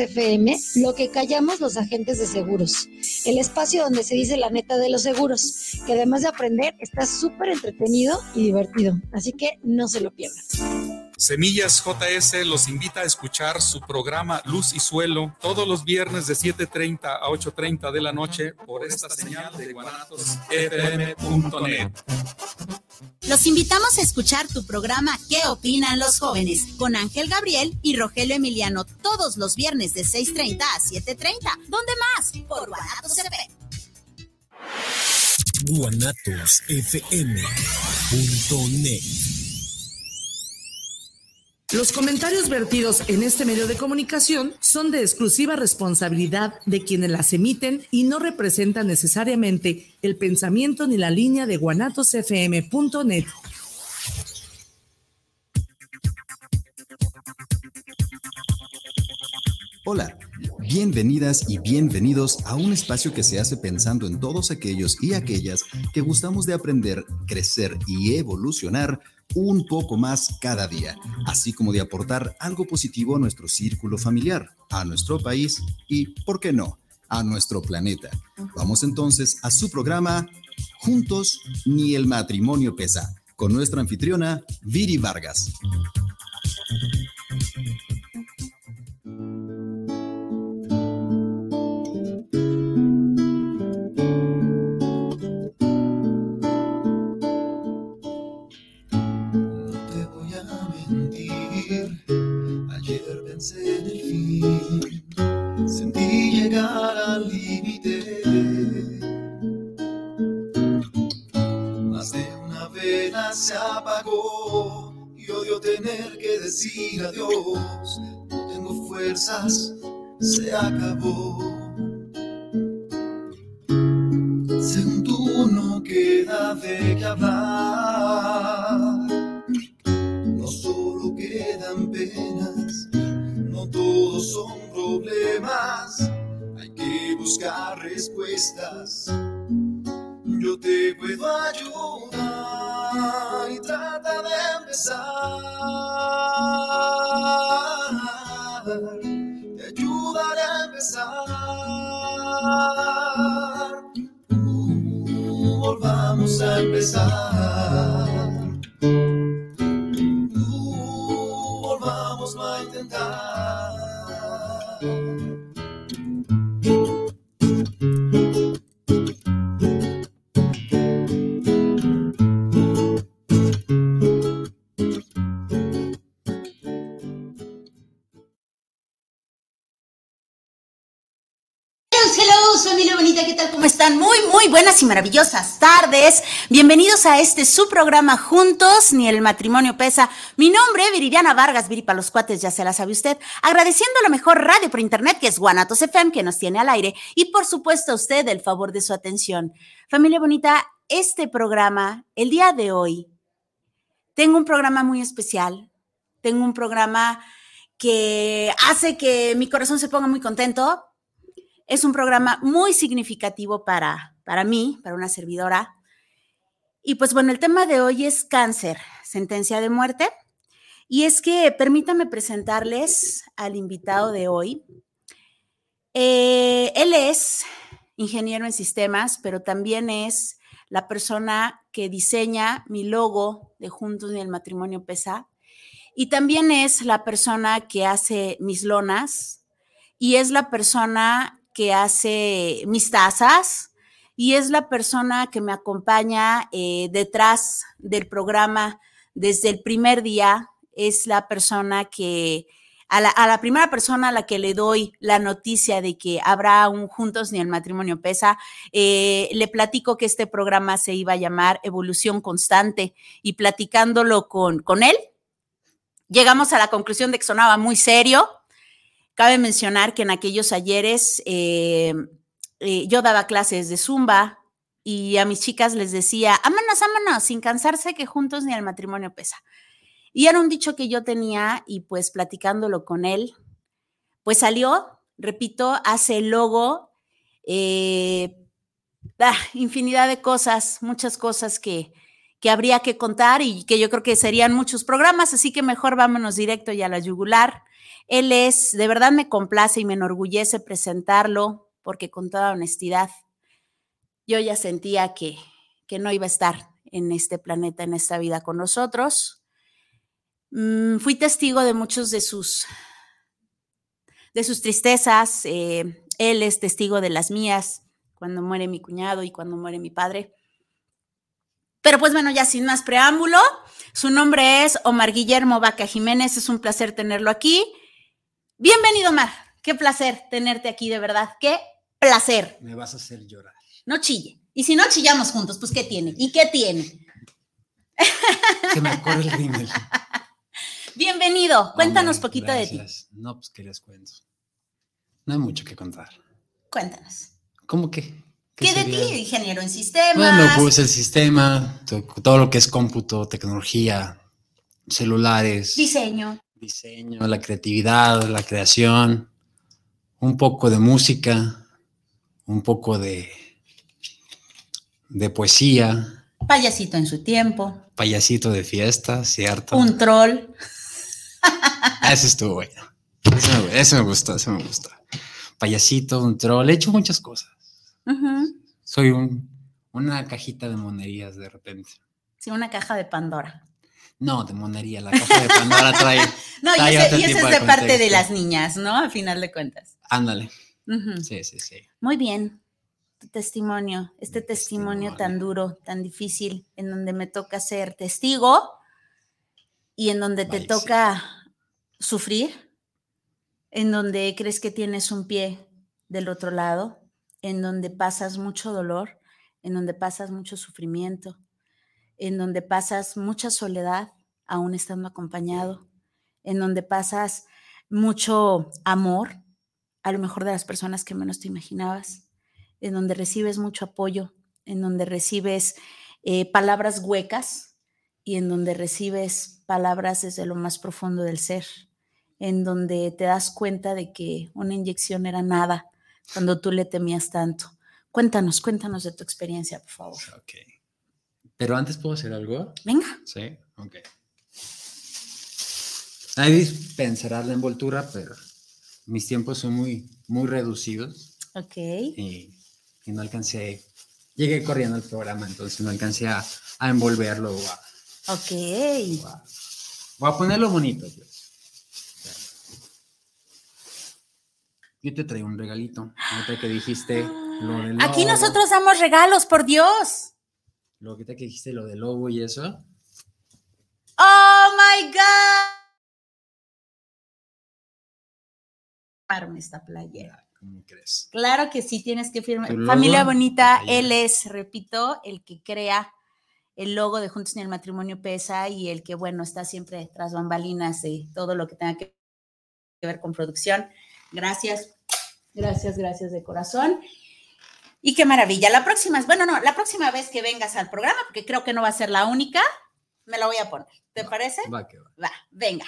FM, lo que callamos los agentes de seguros. El espacio donde se dice la neta de los seguros, que además de aprender, está súper entretenido y divertido. Así que no se lo pierdan. Semillas JS los invita a escuchar su programa Luz y Suelo todos los viernes de 7.30 a 8.30 de la noche por esta señal de guanatosfm.net. Los invitamos a escuchar tu programa ¿Qué opinan los jóvenes? con Ángel Gabriel y Rogelio Emiliano todos los viernes de 6.30 a 7.30. ¿Dónde más? Por Guanatos FM. guanatosfm.net Los comentarios vertidos en este medio de comunicación son de exclusiva responsabilidad de quienes las emiten y no representan necesariamente el pensamiento ni la línea de guanatosfm.net. Hola, bienvenidas y bienvenidos a un espacio que se hace pensando en todos aquellos y aquellas que gustamos de aprender, crecer y evolucionar un poco más cada día, así como de aportar algo positivo a nuestro círculo familiar, a nuestro país y, ¿por qué no?, a nuestro planeta. Vamos entonces a su programa Juntos ni el matrimonio pesa, con nuestra anfitriona Viri Vargas. Llegar al límite. Más de una vela se apagó y odio tener que decir adiós. No tengo fuerzas, se acabó. Según tú no queda de qué hablar. estás. Y maravillosas tardes. Bienvenidos a este su programa Juntos, ni el matrimonio pesa. Mi nombre, Viridiana Vargas, Viri para los cuates, ya se la sabe usted. Agradeciendo a la mejor radio por internet, que es Guanatos FM, que nos tiene al aire. Y por supuesto a usted el favor de su atención. Familia bonita, este programa, el día de hoy, tengo un programa muy especial. Tengo un programa que hace que mi corazón se ponga muy contento es un programa muy significativo para, para mí, para una servidora. Y pues bueno, el tema de hoy es cáncer, sentencia de muerte. Y es que permítanme presentarles al invitado de hoy. Eh, él es ingeniero en sistemas, pero también es la persona que diseña mi logo de Juntos ni el matrimonio pesa. Y también es la persona que hace mis lonas y es la persona que hace mis tazas y es la persona que me acompaña eh, detrás del programa desde el primer día. Es la persona que, a la, primera persona a la que le doy la noticia de que habrá un Juntos ni el matrimonio pesa, eh, le platico que este programa se iba a llamar Evolución Constante y platicándolo con, con él, llegamos a la conclusión de que sonaba muy serio, Cabe mencionar que en aquellos ayeres eh, eh, yo daba clases de zumba y a mis chicas les decía, ámanos, ámanos, sin cansarse que juntos ni el matrimonio pesa. Y era un dicho que yo tenía y pues platicándolo con él, pues salió, repito, hace el logo, eh, ah, infinidad de cosas, muchas cosas que, que habría que contar y que yo creo que serían muchos programas, así que mejor vámonos directo ya a la yugular. Él es, de verdad me complace y me enorgullece presentarlo, porque con toda honestidad, yo ya sentía que, que no iba a estar en este planeta, en esta vida con nosotros. Mm, fui testigo de muchos de sus, de sus tristezas. eh, él es testigo de las mías, cuando muere mi cuñado y cuando muere mi padre. Pero pues bueno, ya sin más preámbulo, su nombre es Omar Guillermo Vaca Jiménez, es un placer tenerlo aquí. Bienvenido, Omar. Qué placer tenerte aquí, de verdad. Qué placer. Me vas a hacer llorar. No chille. Y si no chillamos juntos, pues ¿qué tiene? ¿Y qué tiene? Se me corre el rímel. Bienvenido. Cuéntanos Hombre, poquito de ti. No, pues que les cuento. No hay mucho que contar. Cuéntanos. ¿Cómo que? ¿Qué, de sería? ti? Ingeniero en sistemas. Bueno, pues el sistema, to- todo lo que es cómputo, tecnología, celulares, Diseño. diseño, la creatividad, la creación, un poco de música, un poco de, de poesía, Payasito en su tiempo. payasito de fiesta, ¿cierto? Un troll. Ese estuvo bueno. Ese me, gustó, ese me gustó. Payasito, un troll, he hecho muchas cosas. Soy un, una cajita de monerías de repente. Sí, una caja de Pandora. No, de monería, la caja de Pandora trae. No, y ese, y tipo es de de parte de las niñas, ¿no? A final de cuentas. Ándale. Sí, sí, sí. Muy bien. Tu testimonio, este testimonio tan duro, tan difícil, en donde me toca ser testigo y en donde te sí. toca sufrir, en donde crees que tienes un pie del otro lado, en donde pasas mucho dolor, en donde pasas mucho sufrimiento, en donde pasas mucha soledad, aún estando acompañado, en donde pasas mucho amor, a lo mejor de las personas que menos te imaginabas, en donde recibes mucho apoyo, en donde recibes eh, palabras huecas y en donde recibes palabras desde lo más profundo del ser, en donde te das cuenta de que una inyección era nada cuando tú le temías tanto. Cuéntanos, cuéntanos de tu experiencia, por favor. Ok. Pero antes puedo hacer algo. Venga. Sí, ok. Ahí pensarás la envoltura, pero mis tiempos son muy, muy reducidos Ok. y, y no alcancé. Llegué corriendo al programa, entonces no alcancé a, a envolverlo. o a- Ok. o a- Voy a ponerlo bonito. Yo te traigo un regalito. Ahorita que dijiste lo del Aquí lobo, nosotros damos regalos, por Dios. Lo ahorita que dijiste lo del lobo y eso. Oh my God. Esta playera. ¿Cómo crees? Claro que sí, tienes que firmar. Familia bonita, él es, repito, el que crea el logo de Juntos en el Matrimonio Pesa y el que, bueno, está siempre tras bambalinas de todo lo que tenga que ver con producción. Gracias, gracias, gracias de corazón. Y qué maravilla. La próxima, bueno, no, la próxima vez que vengas al programa, porque creo que no va a ser la única, me la voy a poner. ¿Te Va, parece? Va que va. Va, venga,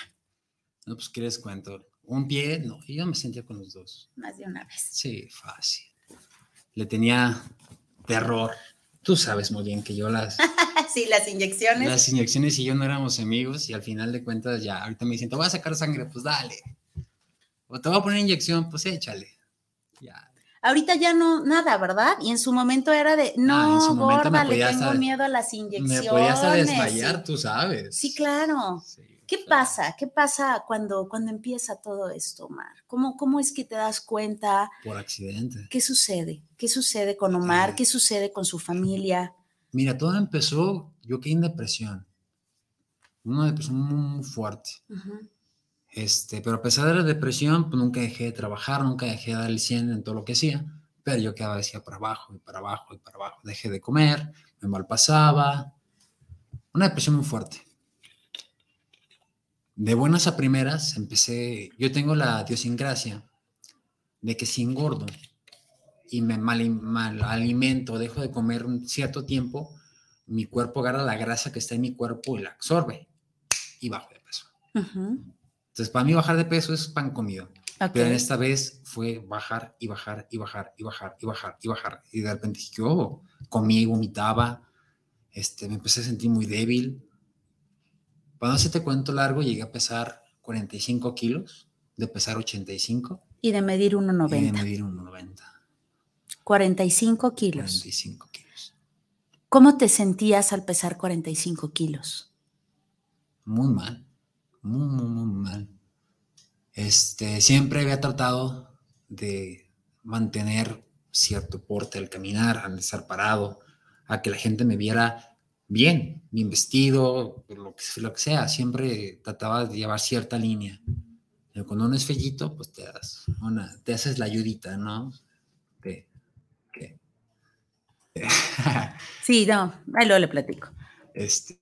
No, pues, ¿qué les cuento? Un pie, no, yo me sentía con los dos. más de una vez. Sí, fácil. Le tenía terror. Tú sabes muy bien que yo las, Sí, las inyecciones. las inyecciones y yo no éramos amigos y al final de cuentas ya, ahorita me dicen, te voy a sacar sangre, pues dale. O te voy a poner inyección, pues échale. Ya. Ahorita ya no, nada, ¿verdad? Y en su momento era de, no, Ah, en su momento me gorda, le tengo miedo a las inyecciones. Me podía hasta desmayar, sí. tú sabes. Sí, claro. Sí, ¿Qué pasa? ¿Qué pasa cuando, cuando empieza todo esto, Omar? ¿Cómo, ¿Cómo es que te das cuenta? Por accidente. ¿Qué sucede? ¿Qué sucede con Omar? ¿Qué sucede con su familia? Mira, todo empezó, yo caí en depresión. Una depresión muy, muy fuerte. Ujú. Este, pero a pesar de la depresión, pues nunca dejé de trabajar, nunca dejé de dar el 100 en todo lo que hacía, pero yo quedaba decía para abajo y para abajo y para abajo. Dejé de comer, me malpasaba. Una depresión muy fuerte. De buenas a primeras empecé, yo tengo la idiosincrasia de que si engordo y me mal, mal alimento, dejo de comer un cierto tiempo, mi cuerpo agarra la grasa que está en mi cuerpo y la absorbe y bajo de peso. Ujú. Entonces, para mí bajar de peso es pan comido. Ok. Pero en esta vez fue bajar y bajar y bajar y bajar y bajar y bajar. Y de repente dije, oh, comí y vomitaba. Este, me empecé a sentir muy débil. Para no hacerte cuento largo, llegué a pesar 45 kilos, de pesar 85 Y de medir y de 1,90. medir 1,90. 45 kilos. 45 kilos. ¿Cómo te sentías al pesar 45 kilos? Muy mal, muy, muy, muy mal. Este, siempre había tratado de mantener cierto porte al caminar, al estar parado, a que la gente me viera bien, bien vestido, lo que, lo que sea. Siempre trataba de llevar cierta línea. Pero cuando uno es fellito, pues te das una, te haces la ayudita, ¿no? De, que- Sí, no, ahí luego le platico. este,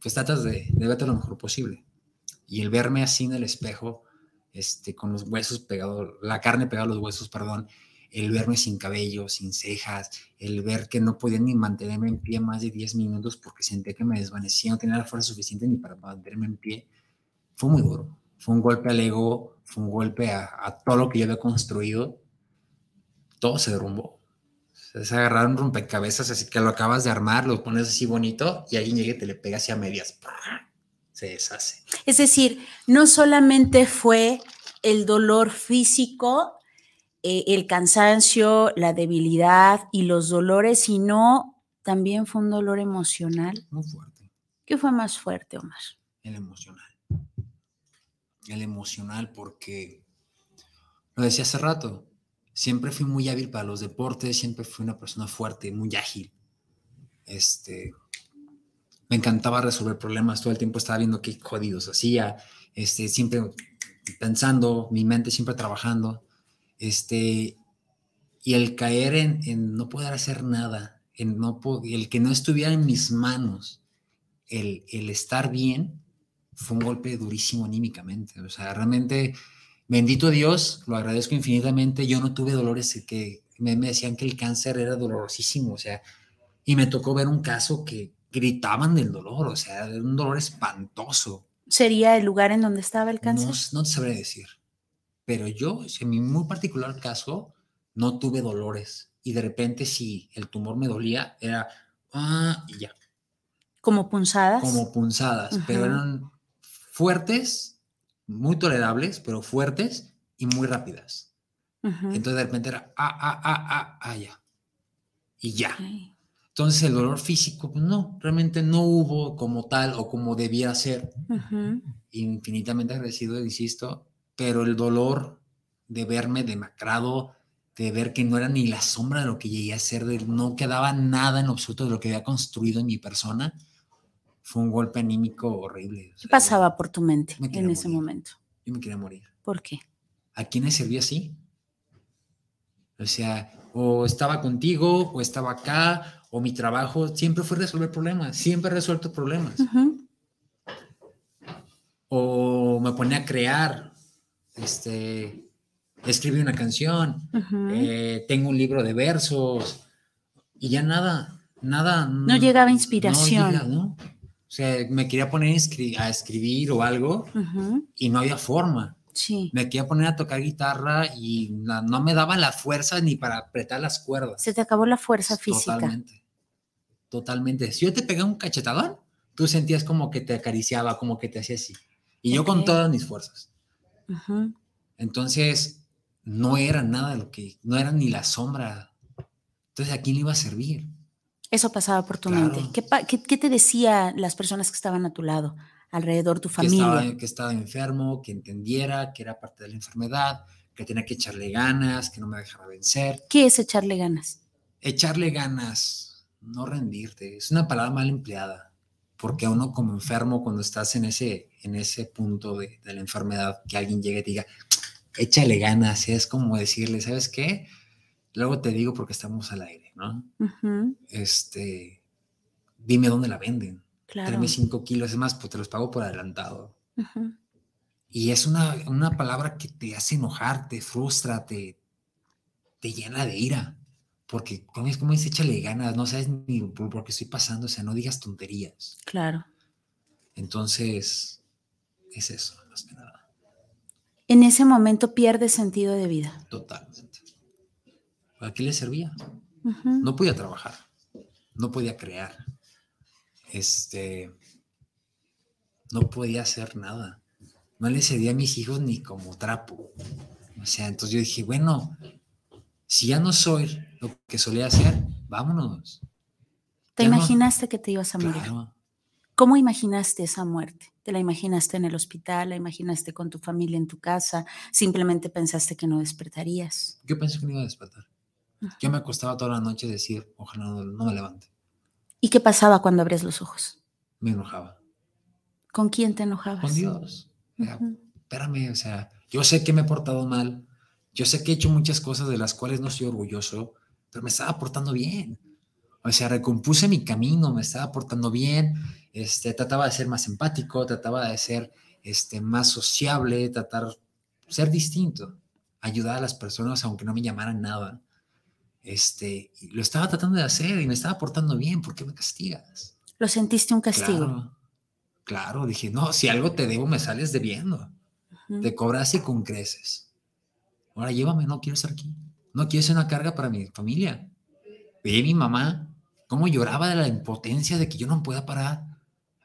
pues tratas de, de verte lo mejor posible. Y el verme así en el espejo, este, con los huesos pegados, la carne pegada a los huesos, perdón, el verme sin cabello, sin cejas, el ver que no podía ni mantenerme en pie más de 10 minutos porque sentía que me desvanecía, no tenía la fuerza suficiente ni para mantenerme en pie, fue muy duro. Fue un golpe al ego, fue un golpe a, todo lo que yo había construido. Todo se derrumbó. Es agarrar un rompecabezas, así que lo acabas de armar, lo pones así bonito y alguien llega y te le pega hacia medias. Se deshace. Es decir, no solamente fue el dolor físico, eh, el cansancio, la debilidad y los dolores, sino también fue un dolor emocional. Muy fuerte. ¿Qué fue más fuerte, Omar? El emocional. El emocional porque, lo decía hace rato, siempre fui muy hábil para los deportes, siempre fui una persona fuerte, muy ágil. Este, me encantaba resolver problemas, todo el tiempo estaba viendo qué jodidos hacía, este, siempre pensando, mi mente siempre trabajando, este, y el caer en, en no poder hacer nada, en no el que no estuviera en mis manos, el, el estar bien, fue un golpe durísimo anímicamente, o sea, realmente, bendito Dios, lo agradezco infinitamente, yo no tuve dolores que me, me decían que el cáncer era dolorosísimo, o sea, y me tocó ver un caso que gritaban del dolor, o sea, un dolor espantoso. ¿Sería el lugar en donde estaba el No, cáncer? no te sabré decir. Pero yo, en mi muy particular caso, no tuve dolores. Y de repente, si el tumor me dolía, era, ah, y ya, ¿Como punzadas? como punzadas, pero eran fuertes, muy tolerables, pero fuertes y muy rápidas. Entonces de repente era, ah, ah, ah, ah, ah, ya. Y ya. Entonces el dolor físico, pues no, realmente no hubo como tal o como debía ser. Infinitamente agradecido, insisto, pero el dolor de verme demacrado, de ver que no era ni la sombra de lo que llegué a ser, de no quedaba nada en absoluto de lo que había construido en mi persona, fue un golpe anímico horrible. O ¿Qué pasaba por tu mente me en ese momento? Yo me quería morir. ¿Por qué? ¿A quiénes servía así? O sea, o estaba contigo, o estaba acá, o mi trabajo siempre fue resolver problemas, siempre he resuelto problemas. O me ponía a crear, este, escribí una canción, eh, tengo un libro de versos y ya nada, nada. No llegaba inspiración. No, llega, ¿no? O sea, me quería poner a escri- a escribir o algo y no había forma. Sí. Me quería poner a tocar guitarra y no me daban la fuerza ni para apretar las cuerdas. Se te acabó la fuerza física. Totalmente. Totalmente. Si yo te pegaba un cachetadón, tú sentías como que te acariciaba, como que te hacía así. Y yo con todas mis fuerzas. Entonces, no era nada lo que, no era ni la sombra. Entonces, ¿a quién le iba a servir? Eso pasaba por tu Claro. mente. ¿Qué, qué, qué te decían las personas que estaban a tu lado, alrededor, tu Que familia? estaba, que estaba enfermo, que entendiera que era parte de la enfermedad, que tenía que echarle ganas, que no me dejara vencer. ¿Qué es echarle ganas? Echarle ganas, no rendirte. Es una palabra mal empleada, porque a uno como enfermo, cuando estás en ese, en ese punto de, de la enfermedad, que alguien llegue y te diga, échale ganas, es como decirle, ¿sabes qué? Luego te digo porque estamos al aire, ¿no? Este, dime dónde la venden. Claro. Tráeme cinco kilos, es más, pues te los pago por adelantado. Ujú. Y es una, una palabra que te hace enojar, te frustra, te, te llena de ira. Porque, como es como dice, échale ganas, no sabes ni por, por qué estoy pasando, o sea, no digas tonterías. Claro. Entonces, es eso, más que nada, En ese momento pierdes sentido de vida. totalmente. ¿Para qué le servía? No podía trabajar, no podía crear, este, no podía hacer nada. No le cedía a mis hijos ni como trapo. O sea, entonces yo dije, bueno, si ya no soy lo que solía hacer, vámonos. ¿Te Ya no- imaginaste que te ibas a morir? Claro. ¿Cómo imaginaste esa muerte? ¿Te la imaginaste en el hospital? ¿La imaginaste con tu familia en tu casa? ¿Simplemente pensaste que no despertarías? Yo pensé que me iba a despertar. Yo me acostaba toda la noche a decir, ojalá no, no me levante. ¿Y qué pasaba cuando abrías los ojos? Me enojaba. ¿Con quién te enojabas? Con Dios. O sea, Ujú. espérame, o sea, yo sé que me he portado mal, yo sé que he hecho muchas cosas de las cuales no estoy orgulloso, pero me estaba portando bien. O sea, recompuse mi camino, me estaba portando bien, este, trataba de ser más empático, trataba de ser este, más sociable, tratar, ser distinto, ayudar a las personas aunque no me llamaran nada. Este, y lo estaba tratando de hacer y me estaba portando bien, ¿por qué me castigas? ¿Lo sentiste un castigo? Claro, claro, dije, no, si algo te debo, me sales debiendo. Ujú. Te cobraste con creces. Ahora llévame, no quiero estar aquí. No quiero ser una carga para mi familia. A mi mamá cómo lloraba de la impotencia de que yo no pueda parar.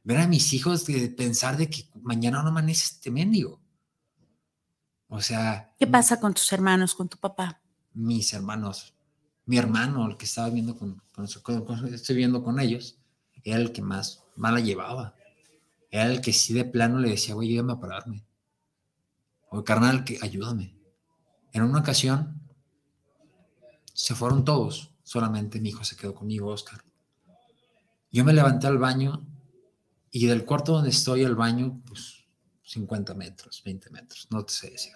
Ver a mis hijos de pensar de que mañana no amanece este mendigo. O sea, ¿Qué pasa con tus hermanos, con tu papá? mis hermanos, mi hermano, el que estaba viendo con, con, su- con- con- estoy viendo con ellos, era el que más mala llevaba. Era el que sí de plano le decía, güey, ayúdame a pararme. O carnal, que ayúdame. En una ocasión se fueron todos, solamente mi hijo se quedó conmigo, Oscar. Yo me levanté al baño y del cuarto donde estoy al baño, pues 50 metros, 20 metros, no te sé decir.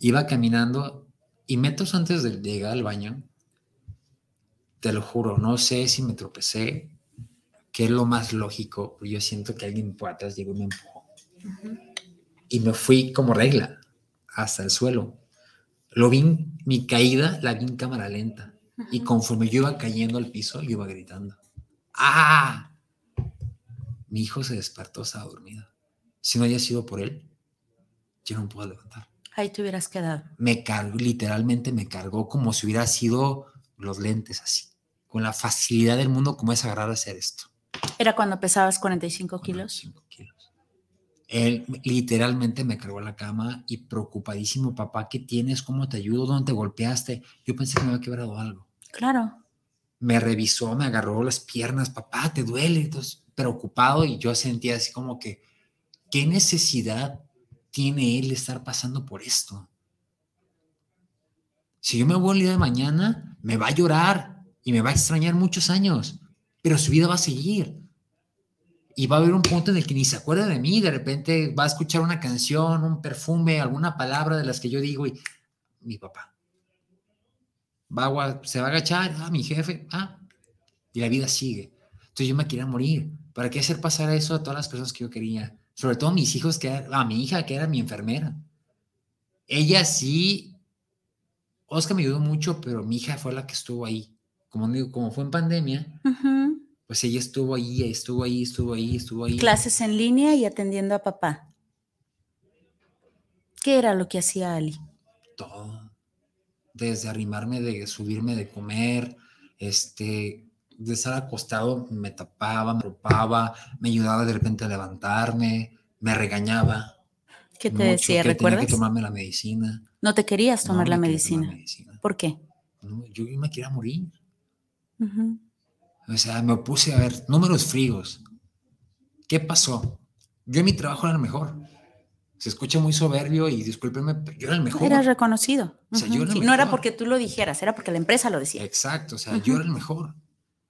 Iba caminando y metros antes de llegar al baño, te lo juro, no sé si me tropecé, que es lo más lógico, yo siento que alguien por atrás llegó y me empujó. Y me fui como regla hasta el suelo. Lo vi, mi caída la vi en cámara lenta. Y conforme yo iba cayendo al piso, yo iba gritando. ¡Ah! Mi hijo se despertó, estaba dormido. Si no haya sido por él, yo no me puedo levantar Ahí te hubieras quedado. me cargó, literalmente me cargó como si hubiera sido los lentes así, con la facilidad del mundo como es agarrar a hacer esto. ¿Era cuando pesabas 45 kilos? 45 kilos. Él literalmente me cargó a la cama y preocupadísimo, papá, ¿qué tienes? ¿Cómo te ayudo? ¿Dónde te golpeaste? Yo pensé que me había quebrado algo. Claro. Me revisó, me agarró las piernas, papá, ¿te duele? Entonces, preocupado y yo sentía así como que, ¿qué necesidad tiene él de estar pasando por esto? Si yo me voy el día de mañana, me va a llorar y me va a extrañar muchos años, pero su vida va a seguir. Y va a haber un punto en el que ni se acuerda de mí, de repente va a escuchar una canción, un perfume, alguna palabra de las que yo digo y mi papá. Va a, se va a agachar, ah, mi jefe, ah, y la vida sigue. Entonces yo me quería morir. ¿Para qué hacer pasar eso a todas las personas que yo quería? Sobre todo a mis hijos, que era- a mi hija, que era mi enfermera. Ella sí, Oscar me ayudó mucho, pero mi hija fue la que estuvo ahí. Como digo, como fue en pandemia, Ujú. pues ella estuvo ahí, estuvo ahí, estuvo ahí, estuvo ahí. Clases en línea y atendiendo a papá. ¿Qué era lo que hacía Ali? todo. Desde arrimarme, de subirme de comer, este, de estar acostado, me tapaba, me arropaba, me ayudaba de repente a levantarme, me regañaba. ¿Qué te mucho, decía? que Tenía ¿Recuerdas? que tomarme la medicina. No te querías No, tomar la tomar medicina. medicina. ¿Por qué? No, yo me quería morir. O sea, me puse a ver números fríos. ¿Qué pasó? Yo en mi trabajo era el mejor. Se escucha muy soberbio y discúlpenme, pero yo era el mejor. Eras reconocido. O sea, Ujú. yo era Sí, no era porque tú lo dijeras, era porque la empresa lo decía. Exacto, o sea, yo era el mejor.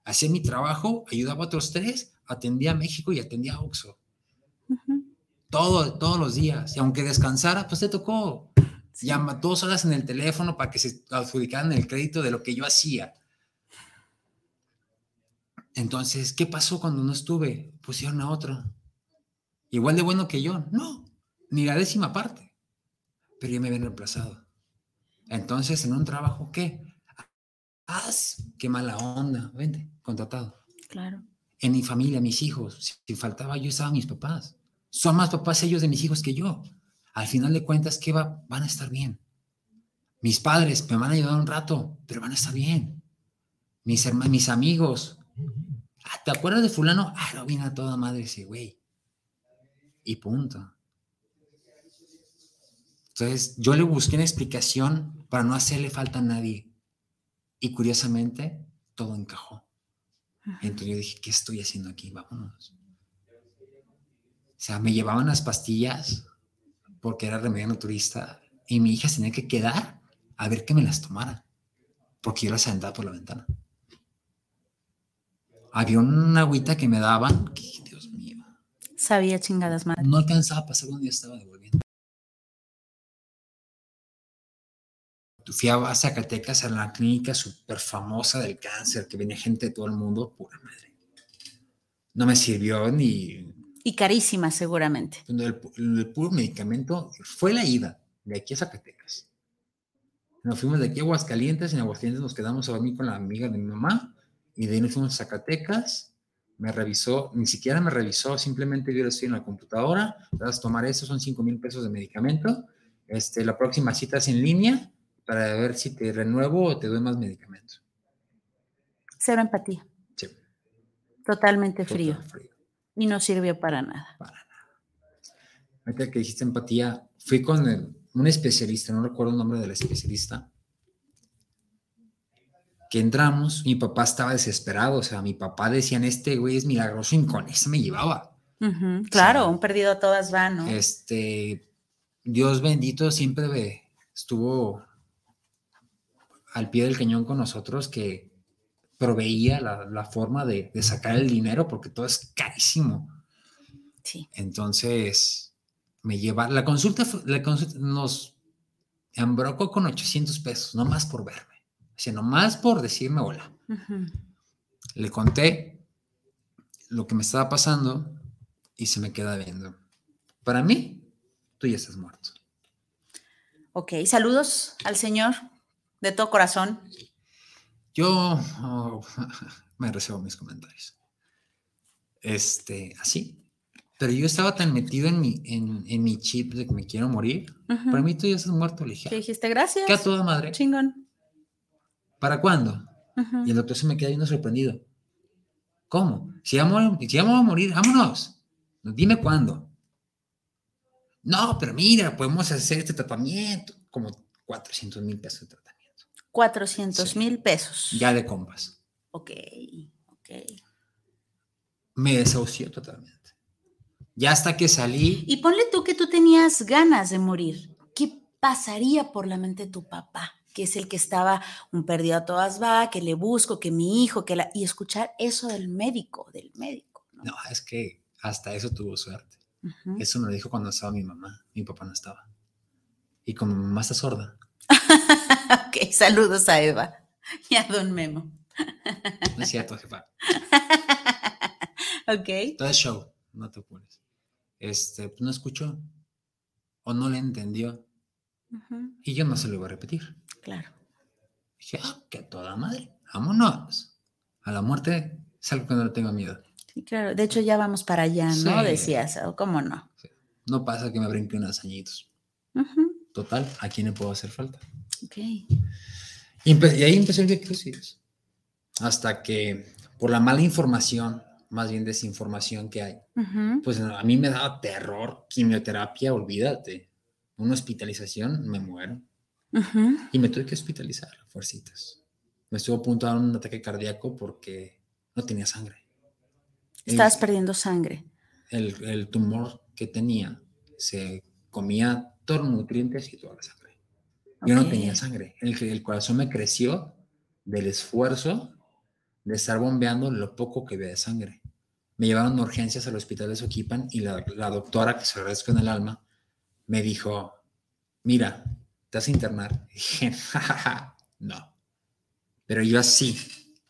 Hacía mi trabajo, ayudaba a otros tres, atendía a México y atendía a. Todo, todos los días. Y aunque descansara, pues te tocó. Llama dos horas en el teléfono para que se adjudicaran el crédito de lo que yo hacía. Entonces, ¿qué pasó cuando no estuve? Pusieron a otro. Igual de bueno que yo. No, ni la décima parte. Pero ya me habían reemplazado. Entonces, en un trabajo, ¿qué? Haz, qué mala onda. Vente, contratado. Claro. En mi familia, mis hijos, si, faltaba yo, estaban mis papás. Son más papás ellos de mis hijos que yo. Al final de cuentas, ¿qué va? Van a estar bien. Mis padres me van a ayudar un rato, pero van a estar bien. Mis, herma- mis amigos, Ah, ¿Te acuerdas de fulano? Ah, no, viene a toda madre ese güey. Y punto. Entonces, yo le busqué una explicación para no hacerle falta a nadie. Y curiosamente, todo encajó. Entonces yo dije, ¿qué estoy haciendo aquí? Vámonos. O sea, me llevaban las pastillas porque era remedio naturista y mi hija se tenía que quedar a ver que me las tomara porque yo las aventaba por la ventana. Había una agüita que me daban, que, Dios mío, Sabía chingadas madre. no alcanzaba a pasar donde yo estaba devolviendo. Fui a Zacatecas a la clínica súper famosa del cáncer, que venía gente de todo el mundo, pura madre. No me sirvió ni Y carísima seguramente. el, el puro medicamento. Fue la ida de aquí a Zacatecas. Nos fuimos de aquí a Aguascalientes, en Aguascalientes nos quedamos a dormir con la amiga de mi mamá, y de ahí nos fuimos a Zacatecas. Me revisó, ni siquiera me revisó, simplemente yo estoy en la computadora, vas a tomar eso, son 5 mil pesos de medicamento. Este, la próxima cita es en línea para ver si te renuevo o te doy más medicamentos. Cero empatía. Sí, Totalmente frío. total frío. Y no sirvió para nada. Para nada. Ahorita que dijiste empatía, fui con el- un especialista, no recuerdo el nombre del especialista, que entramos, mi papá estaba desesperado, o sea, mi papá decían, este güey es milagroso y con eso me llevaba. Claro, un perdido a todas va, ¿no? Este, Dios bendito siempre estuvo al pie del cañón con nosotros, que proveía la, la forma de, de sacar el dinero, porque todo es carísimo. Sí. Entonces, me lleva, la consulta, fue- la consulta nos embrocó con 800 pesos, nomás por verme. O sea, nomás por decirme hola. Le conté lo que me estaba pasando y se me queda viendo. Para mí, tú ya estás muerto. Ok, saludos al señor de todo corazón. Yo oh, me reservo mis comentarios. Este, así. Pero yo estaba tan metido en mi, en, en mi chip de que me quiero morir. Ujú. Para mí tú ya estás muerto, le dije. ¿Qué "Ah, dijiste? Gracias. ¿Qué a toda madre? Chingón. ¿Para cuándo? Y el doctor se me queda viendo sorprendido. ¿Cómo? Si ya, si ya me voy a morir, vámonos. Dime cuándo. No, pero mira, podemos hacer este tratamiento. Como 400 mil pesos de tratamiento. 400 Sí. mil pesos. Ya de compas. Ok, ok. Me desahució totalmente. Ya hasta que salí, Y ponle tú que tú tenías ganas de morir. ¿Qué pasaría por la mente de tu papá? Que es el que estaba un perdido a todas va, que le busco, que mi hijo, que la. Y escuchar eso del médico, del médico. ¿no? no, es que hasta eso tuvo suerte. Eso me lo dijo cuando estaba mi mamá. Mi papá no estaba. Y como mi mamá está sorda, ok, saludos a Eva y a Don Memo. no es cierto, jefa. ok. Todo es show, no te apures. Este, pues no escuchó o no le entendió y yo no se lo iba a repetir. Claro. Dije, ah, que toda madre, vámonos. A la muerte es algo que no le tengo miedo. Sí, claro. De hecho, ya vamos para allá, ¿no? Sí. Decías, ¿o ¿cómo no? No pasa que me brinque unos añitos. Total, ¿a quién le puedo hacer falta? Ok. Y, y ahí empezó el Via Crucis. Hasta que, por la mala información, más bien desinformación que hay, pues a mí me daba terror, quimioterapia, olvídate. Una hospitalización, me muero. ujú. Y me tuve que hospitalizar, fuercitas. Me estuvo a punto de dar un ataque cardíaco porque no tenía sangre. El- Estabas perdiendo sangre. el, el tumor que tenía se comía todos los nutrientes y toda la sangre. Yo no tenía sangre. El, el corazón me creció del esfuerzo de estar bombeando lo poco que había de sangre. Me llevaron de urgencias al hospital de Soquipan y la, la doctora, que se agradezco en el alma, me dijo, mira, te vas a internar. Y dije, "Ja, no. Pero yo así,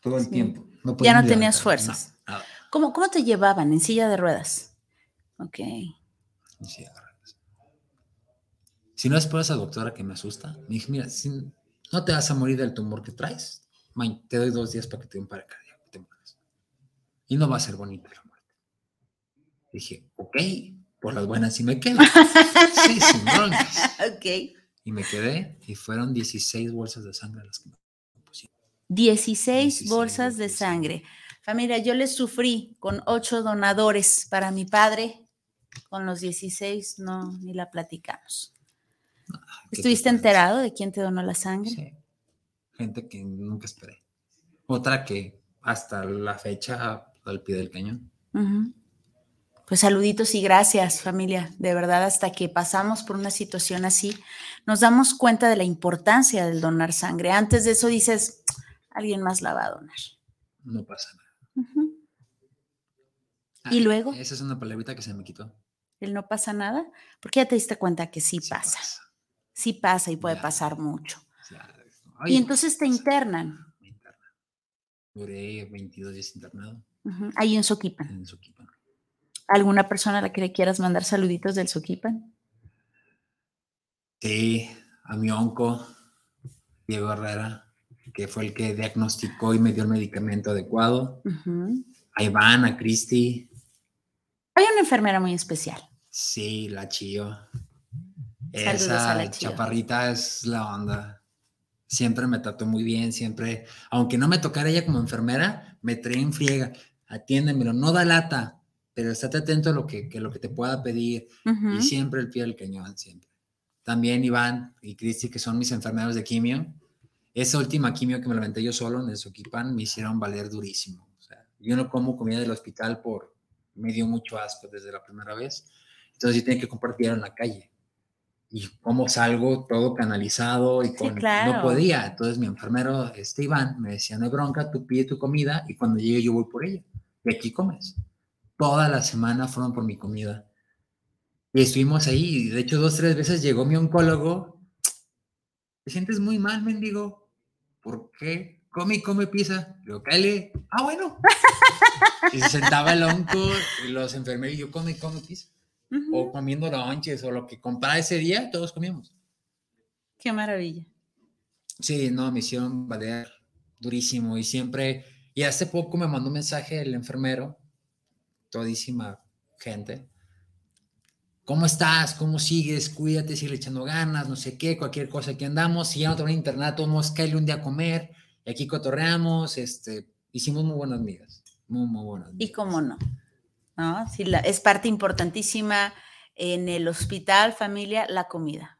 todo el Sí. tiempo. No Ya no tenías fuerzas. no. ¿Cómo, ¿Cómo te llevaban? ¿En silla de ruedas? Ok. Y sí, agárralas. Si no es por esa doctora que me asusta, me dije, mira, si no te vas a morir del tumor que traes, ma- te doy dos días para que te dé un paro cardíaco, te mueras. Y no va a ser bonita la muerte. Dije, ok, por las buenas sí me quedo. sí, sin broncas. Ok. Y me quedé y fueron 16 bolsas de sangre las que me pusieron. 16, 16 bolsas de sangre. Familia, yo les sufrí con ocho donadores para mi padre, con los 16 no, ni la platicamos. Qué ¿Estuviste enterado de quién te donó la sangre? Sí. Gente que nunca esperé. Otra que hasta la fecha al pie del cañón. Pues saluditos y gracias, familia. De verdad, hasta que pasamos por una situación así, nos damos cuenta de la importancia del donar sangre. Antes de eso dices, alguien más la va a donar. No pasa nada. Ah, ¿Y luego? Esa es una palabrita que se me quitó. El no pasa nada, porque ya te diste cuenta que sí, Sí pasa. Sí pasa y puede Ya. pasar mucho. Ya, y entonces te internan me internan. Duré 22 días internado ahí en Soquipan. en Soquipan. ¿Alguna persona a la que le quieras mandar saluditos del Soquipan? Sí, a mi onco, Diego Herrera, que fue el que diagnosticó y me dio el medicamento adecuado. A Iván, a Cristi, Hay una enfermera muy especial. sí, la Chío. Saludos a la Esa chaparrita es la onda. Siempre me trató muy bien, siempre, aunque no me tocara ella como enfermera, me trae en friega. Atiéndemelo, no da lata, pero estate atento a lo que, que lo que te pueda pedir. Y siempre el pie del cañón, siempre. También Iván y Cristi, que son mis enfermeros de quimio. Esa última quimio que me la aventé yo solo en el Soquipan me hicieron valer durísimo. O sea, yo no como comida del hospital por, me dio mucho asco desde la primera vez. Entonces yo tenía que compartir en la calle. Y como salgo todo canalizado y con, claro. no podía. Entonces mi enfermero, este Iván, me decía, no hay bronca, tú pide tu comida y cuando llegue yo voy por ella. Y aquí comes. Toda la semana fueron por mi comida. Y estuvimos ahí, y de hecho dos, tres veces llegó mi oncólogo. Te sientes muy mal, mendigo. ¿Por qué? Come y come pizza. Le digo, cállate. Ah, bueno. y se sentaba el onco y los enfermeros y yo come y come pizza. Ujú. O comiendo lonches o lo que comprara ese día, todos comíamos. Qué maravilla. Sí, no, me hicieron valer durísimo y siempre, y hace poco me mandó un mensaje el enfermero, todísima gente. ¿Cómo estás? ¿Cómo sigues? Cuídate, sigue echando ganas, no sé qué, cualquier cosa que andamos. Si ya no te van a internar, vamos a un día a comer y aquí cotorreamos. Este, hicimos muy buenas amigas, muy, muy buenas amigas. Y cómo no. ¿No? Sí, la- es parte importantísima en el hospital, familia, la comida.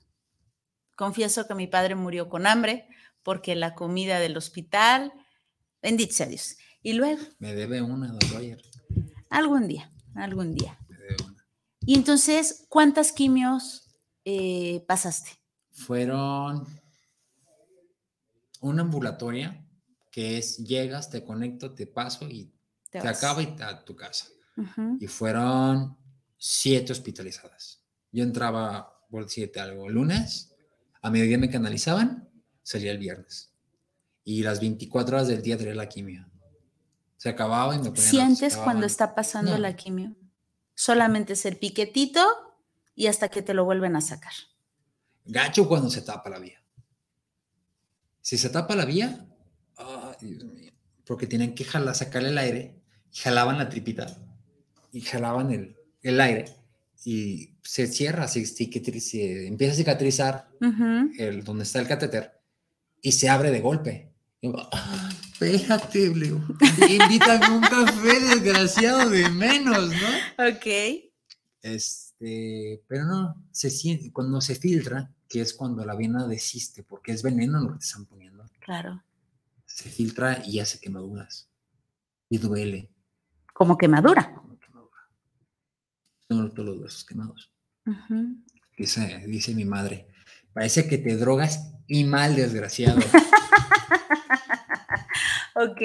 Confieso que mi padre murió con hambre porque la comida del hospital, bendito sea Dios. Y luego, Me debe una, don Roger. algún día, algún día. Me debe una. Y entonces, ¿cuántas quimios eh, pasaste? Fueron una ambulatoria que es llegas, te conecto, te paso y Te acaba y te- a tu casa. Y fueron siete hospitalizadas. Yo entraba por siete algo lunes, a mediodía me canalizaban, salía el viernes. Y las 24 horas del día tenía la quimio. Se acababa y me ponían. ¿Sientes cuando está pasando No. la quimio? Solamente es el piquetito y hasta que te lo vuelven a sacar. Gacho cuando se tapa la vía. Si se tapa la vía, ay, Dios mío, porque tienen que jalar, sacarle el aire, y jalaban la tripita y jalaban el, el aire y se cierra, se, se empieza a cicatrizar el, donde está el catéter y se abre de golpe. Y digo, "Ah, digo, invítame un café, desgraciado de menos, ¿no? Ok. Este, pero no, se siente, cuando se filtra, que es cuando la vena desiste, porque es veneno lo que te están poniendo, Claro. se filtra y hace quemaduras. Y duele. Como quemadura. Tengo todos los huesos quemados. Dice, dice mi madre, parece que te drogas y mal, desgraciado. Ok.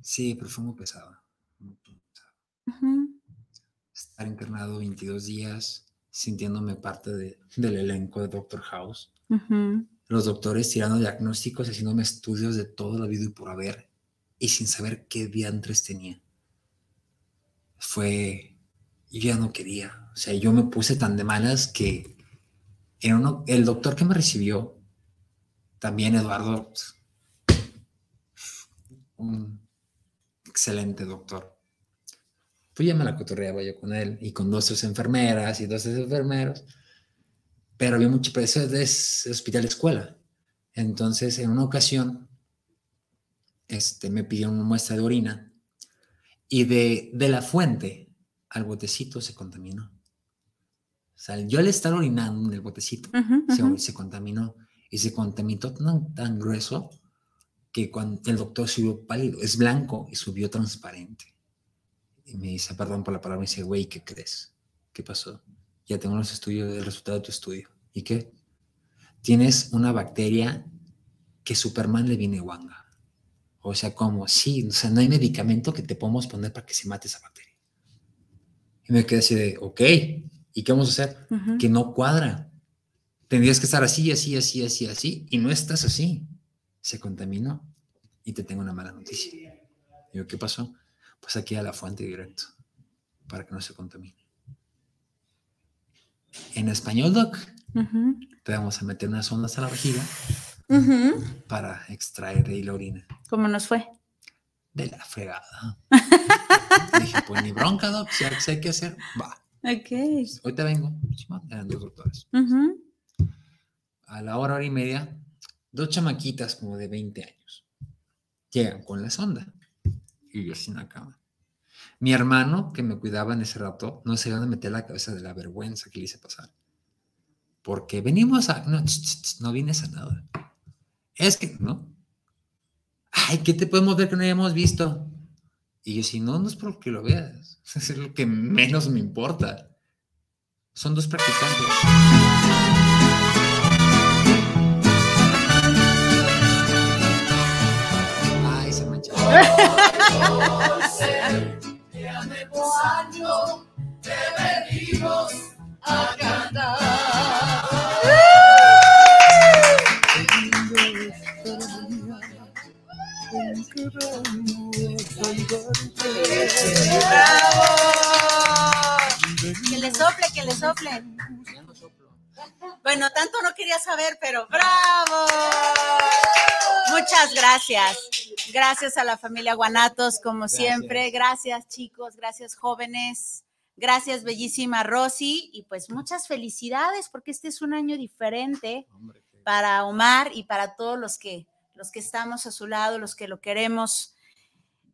sí, pero fue muy pesado. muy pesado. Estar internado 22 días, sintiéndome parte de- del elenco de Doctor House. Los doctores tirando diagnósticos, haciéndome estudios de todo lo habido y por haber, y sin saber qué diantres tenía. Fue, yo ya no quería, o sea, yo me puse tan de malas que el doctor que me recibió, también Eduardo, un excelente doctor. Pues ya me la cotorreaba yo con él y con dos sus enfermeras y dos sus enfermeros pero había mucho, pero eso es hospital escuela. Entonces, en una ocasión, este, me pidieron una muestra de orina Y de, de la fuente al botecito se contaminó. O sea, yo al estar orinando en el botecito, se contaminó. Y se contaminó tan, tan grueso que cuando el doctor subió pálido, es blanco y subió transparente. Y me dice, perdón por la palabra, me dice, güey, ¿qué crees? ¿Qué pasó? Ya tengo los estudios, el resultado de tu estudio. ¿Y qué? Tienes una bacteria que Superman le viene guanga. O sea, como, sí, o sea, no hay medicamento que te podamos poner para que se mate esa bacteria. Y me quedé así de, ok, ¿y qué vamos a hacer? Que no cuadra. Tendrías que estar así, así, así, así, así, y no estás así. Se contaminó. Y te tengo una mala noticia. Digo, ¿qué pasó? Pues aquí a la fuente directo, para que no se contamine. En español, Doc, te vamos a meter unas ondas a la vejiga para extraer de ahí la orina. ¿Cómo nos fue? De la fregada. Dije, pues ni bronca, Doc, si hay que hacer, va. Ok. Ahorita vengo. Simón, Eran dos doctores. Ujú. a la hora, hora y media, dos chamaquitas como de 20 años llegan con la sonda y yo sin la cama. Mi hermano, que me cuidaba en ese rato, no se iban a meter la cabeza de la vergüenza que le hice pasar. Porque venimos a... No, ch, ch, ch, no vienes a nada. Es que, ¿no? Ay, ¿qué te podemos ver que no hayamos visto? Y yo, si no, no es porque lo veas. Es lo que menos me importa. Son dos practicantes. Ay, se manchó. Que le sople, que le sople. Bueno, tanto no quería saber, pero ¡bravo! Muchas gracias. Gracias a la familia Guanatos, como siempre. Gracias, chicos. Gracias, jóvenes. Gracias, bellísima Rosy. Y pues muchas felicidades, porque este es un año diferente Hombre, para Omar y para todos los que, los que estamos a su lado, los que lo queremos.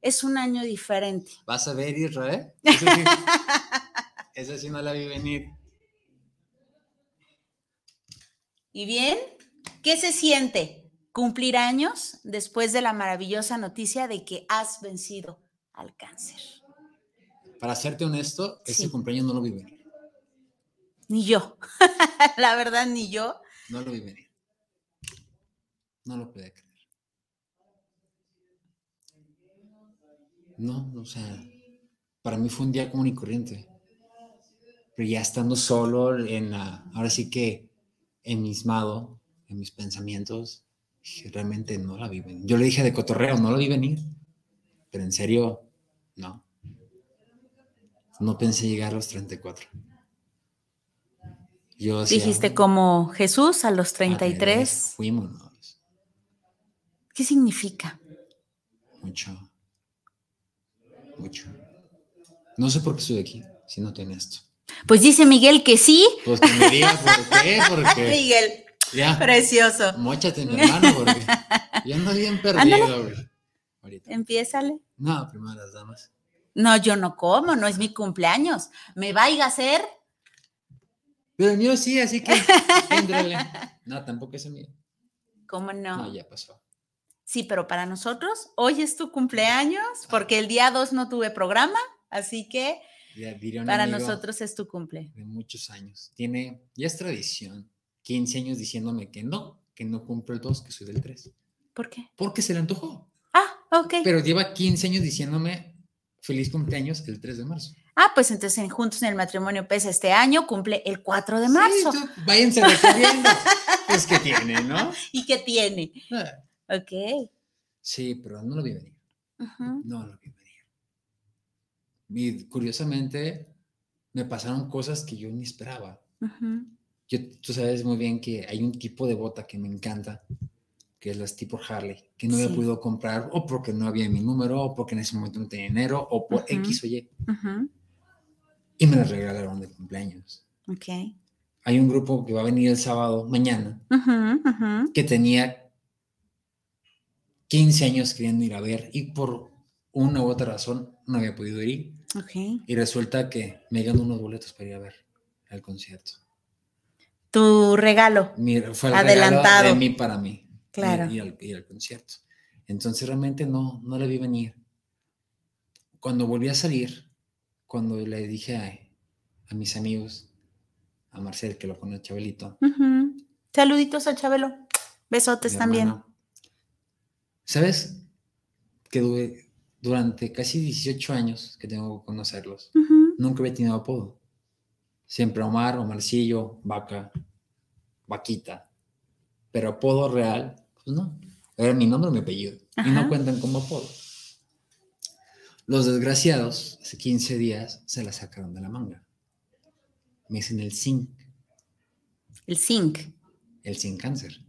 Es un año diferente. Vas a ver, Israel. Esa sí, sí no la vi venir. ¿Y bien? ¿Qué se siente cumplir años después de la maravillosa noticia de que has vencido al cáncer? Para serte honesto, ese Sí. cumpleaños no lo vi venir. Ni yo. la verdad, ni yo. No lo vi venir. No lo podía creer. No, o sea, para mí fue un día común y corriente. Pero ya estando solo, en la, ahora sí que enmismado en mis pensamientos, dije, realmente no la vi venir. Yo le dije de cotorreo, no la vi venir. Pero en serio, no. No pensé llegar a los 34. Yo decía, Dijiste como Jesús a los "A ver, 33. Fuímonos. ¿Qué significa? Mucho. Mucho. No sé por qué estoy aquí, si no tiene esto. Pues dice Miguel que sí. Pues que me diga por qué, porque Miguel, ya, precioso. mochate mi hermano, porque ya ando bien perdido, güey. Ahorita. Empiézale. No, primero las damas. No, yo no como, no es mi cumpleaños. ¿Me vaya a hacer? Pero el mío sí, así que. No, tampoco es el mío. ¿Cómo no? No, ya pasó. Sí, pero para nosotros, hoy es tu cumpleaños, porque el día 2 no tuve programa, así que para nosotros es tu cumple. de muchos años. Tiene, ya es tradición, 15 años diciéndome que no, que no cumplo el 2, que soy del 3. ¿Por qué? Porque se le antojó. Ah, ok. Pero lleva 15 años diciéndome feliz cumpleaños el 3 de marzo. ah, pues entonces en Juntos en el Matrimonio Pesa este año cumple el 4 de marzo. Sí, tú, váyanse recorriendo. pues que tiene, ¿no? ¿Y qué tiene? Ah, Ok. Sí, pero no lo vi venir. No lo vi venir. Y curiosamente me pasaron cosas que yo ni esperaba. Yo, tú sabes muy bien que hay un tipo de bota que me encanta, que es las tipo Harley, que no había Sí. podido comprar o porque no había mi número, o porque en ese momento no tenía dinero, o por Ujú. X o Y. Y me las regalaron de cumpleaños. Ok. Hay un grupo que va a venir el sábado, mañana, que tenía 15 años queriendo ir a ver y por una u otra razón no había podido ir. Y resulta que me ganan unos boletos para ir a ver el concierto. Tu regalo. Mi- fue el Adelantado. regalo de mí para mí. Claro. Ir al, concierto. Entonces realmente no, no le vi venir. Cuando volví a salir, cuando le dije a, a mis amigos, a Marcel, que lo conoce Chabelito. Saluditos al Chabelo. Besotes también. hermano, ¿Sabes? Que du- durante casi 18 años que tengo que conocerlos, nunca había tenido apodo. Siempre Omar, Omarcillo, Vaca, Vaquita. Pero apodo real, pues no. Era mi nombre y mi apellido. Y no cuentan como apodo. Los desgraciados, hace 15 días, se la sacaron de la manga. Me dicen el zinc, El zinc. el sin cáncer.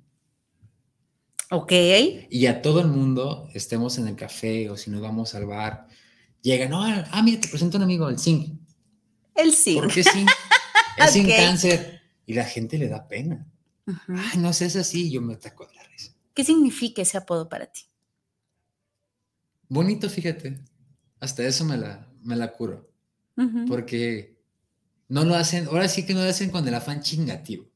Ok. Y a todo el mundo, estemos en el café o si nos vamos al bar, llegan, no, ah, mira, te presento a un amigo, el zinc. El zinc. ¿Por qué zinc? Es sin Ok. cáncer. Y la gente le da pena. Ujú. Ay, no seas así, yo me ataco de la risa. ¿Qué significa ese apodo para ti? Bonito, fíjate. Hasta eso me la, me la curo. Porque no lo hacen, ahora sí que no lo hacen con el afán chingativo.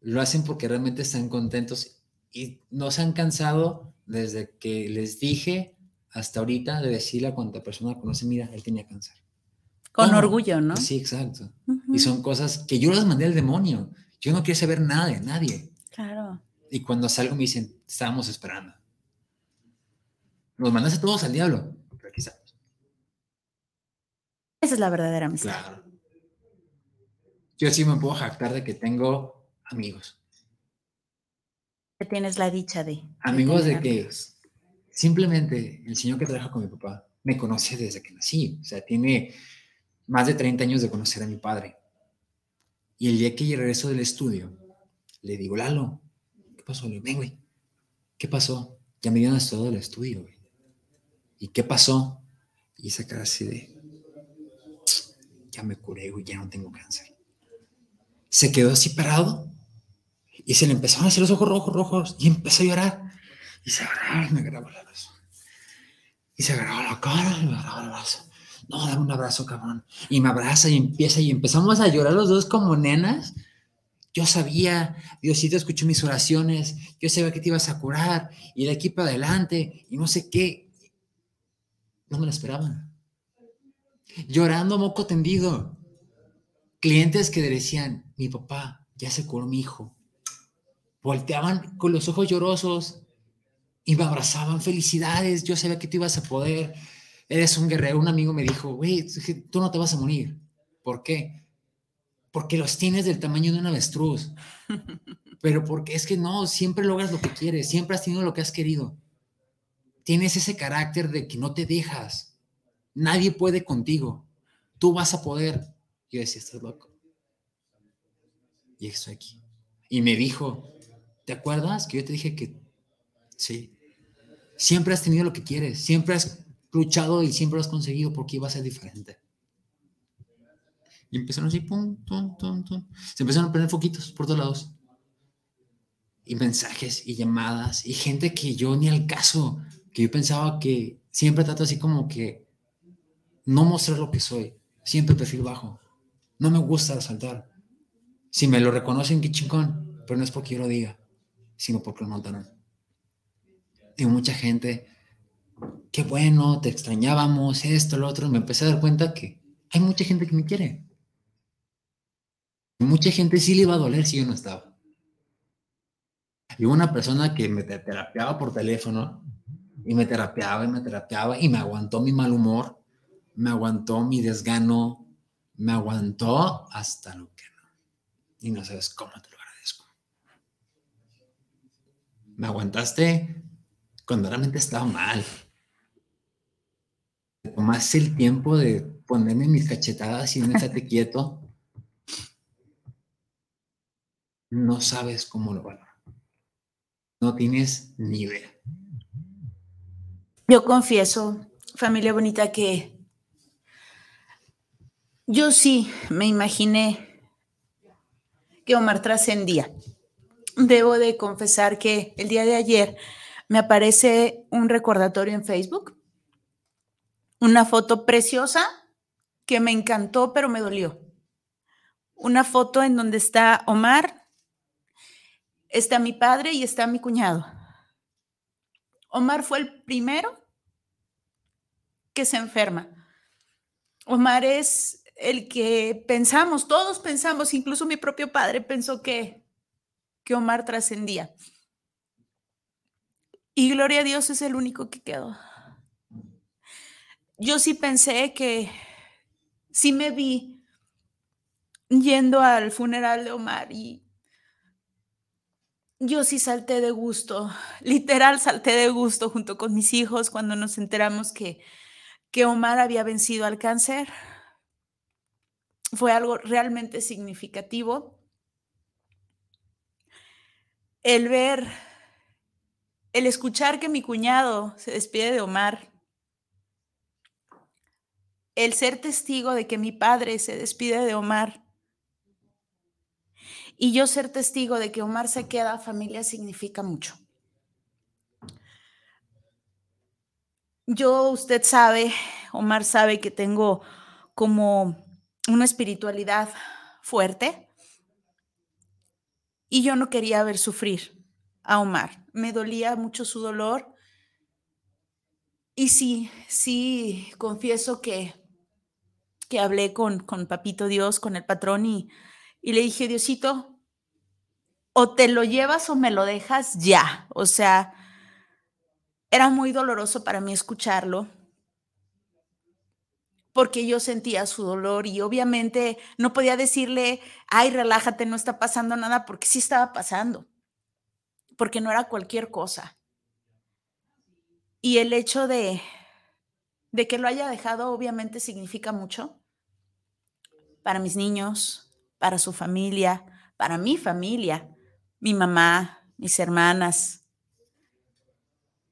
Lo hacen porque realmente están contentos y no se han cansado desde que les dije hasta ahorita de decirle a cuanta persona conoce, mira, él tenía cáncer. Con ¿Cómo? orgullo, ¿no? Sí, exacto. Y son cosas que yo las mandé al demonio. Yo no quiero saber nada de nadie. Claro. Y cuando salgo me dicen, estábamos esperando. Nos mandaste todos al diablo. Pero aquí estamos. Esa es la verdadera amistad. Claro. Yo sí me puedo jactar de que tengo amigos. Que tienes la dicha de. Amigos de tener que amigos. simplemente el señor que trabaja con mi papá me conoce desde que nací. O sea, tiene más de 30 años de conocer a mi padre. Y el día que yo regreso del estudio, le digo, Lalo, ¿qué pasó? Le digo, ven, güey. ¿Qué pasó? Ya me dieron todo del estudio, güey. ¿Y qué pasó? Y esa cara así de, ya me curé, güey, ya no tengo cáncer. Se quedó así parado y se le empezaron a hacer los ojos rojos, rojos y empezó a llorar. Y se agarraba me agarraba el brazo. Y se agarraba la cara y me agarraba el brazo. No, dame un abrazo, cabrón. Y me abraza y empieza y empezamos a llorar los dos como nenas. Yo sabía, Diosito escuchó mis oraciones, yo sabía que te ibas a curar y de aquí para adelante y no sé qué. No me lo esperaban. Llorando moco tendido. Clientes que decían, mi papá, ya se curó mi hijo. Volteaban con los ojos llorosos y me abrazaban, felicidades, yo sabía que tú ibas a poder, eres un guerrero. Un amigo me dijo, güey, tú no te vas a morir. ¿Por qué? Porque los tienes del tamaño de un avestruz. Pero porque es que no, siempre logras lo que quieres, siempre has tenido lo que has querido. Tienes ese carácter de que no te dejas. Nadie puede contigo. Tú vas a poder. Yo decía, estás loco. Y estoy aquí. Y me dijo, ¿te acuerdas que yo te dije que sí? Siempre has tenido lo que quieres, siempre has luchado y siempre lo has conseguido porque iba a ser diferente. Y empezaron así, pum, tum. Se empezaron a prender foquitos por todos lados. Y mensajes y llamadas y gente que yo ni al caso, que yo pensaba que siempre trato así como que no mostrar lo que soy, siempre perfil bajo. No me gusta resaltar. Si me lo reconocen, qué chingón, pero no es porque yo lo diga, sino porque lo notaron. Tengo mucha gente, qué bueno, te extrañábamos, esto, lo otro. Me empecé a dar cuenta que hay mucha gente que me quiere. Mucha gente sí le iba a doler si yo no estaba. Y una persona que me te- terapiaba por teléfono y me terapiaba y me terapiaba y me aguantó mi mal humor, me aguantó mi desgano, me aguantó hasta lo que no. Y no sabes cómo te lo agradezco. Me aguantaste cuando realmente estaba mal. Te Tomaste el tiempo de ponerme mis cachetadas y no estate quieto. No sabes cómo lo valoro. No tienes ni idea. Yo confieso, familia bonita, que yo sí me imaginé que Omar trascendía. Debo de confesar que el día de ayer me aparece un recordatorio en Facebook una foto preciosa que me encantó, pero me dolió. Una foto en donde está Omar, está mi padre y está mi cuñado. Omar fue el primero que se enferma. Omar es el que pensamos, todos pensamos, incluso mi propio padre pensó que, que Omar trascendía. Y gloria a Dios es el único que quedó. Yo sí pensé que, sí me vi yendo al funeral de Omar y yo sí salté de gusto, literal salté de gusto junto con mis hijos cuando nos enteramos que, que Omar había vencido al cáncer fue algo realmente significativo. El ver, el escuchar que mi cuñado se despide de Omar, el ser testigo de que mi padre se despide de Omar y yo ser testigo de que Omar se queda familia significa mucho. Yo, usted sabe, Omar sabe que tengo como una espiritualidad fuerte y yo no quería ver sufrir a Omar. Me dolía mucho su dolor y sí, sí, confieso que, que hablé con, con Papito Dios, con el patrón y, y le dije, Diosito, o te lo llevas o me lo dejas ya. O sea, era muy doloroso para mí escucharlo porque yo sentía su dolor y obviamente no podía decirle, ay, relájate, no está pasando nada, porque sí estaba pasando, porque no era cualquier cosa. Y el hecho de, de que lo haya dejado obviamente significa mucho para mis niños, para su familia, para mi familia, mi mamá, mis hermanas.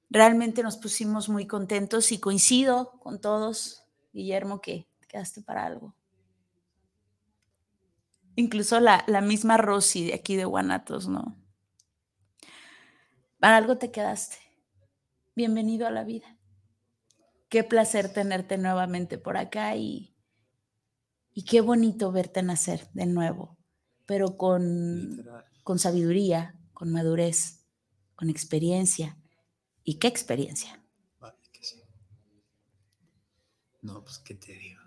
Realmente nos pusimos muy contentos y coincido con todos Guillermo, que quedaste para algo. Incluso la, la misma Rosy de aquí de Guanatos, ¿no? Para algo te quedaste. Bienvenido a la vida. Qué placer tenerte nuevamente por acá y, y qué bonito verte nacer de nuevo, pero con, con sabiduría, con madurez, con experiencia. ¿Y qué experiencia? No, pues, ¿qué te digo?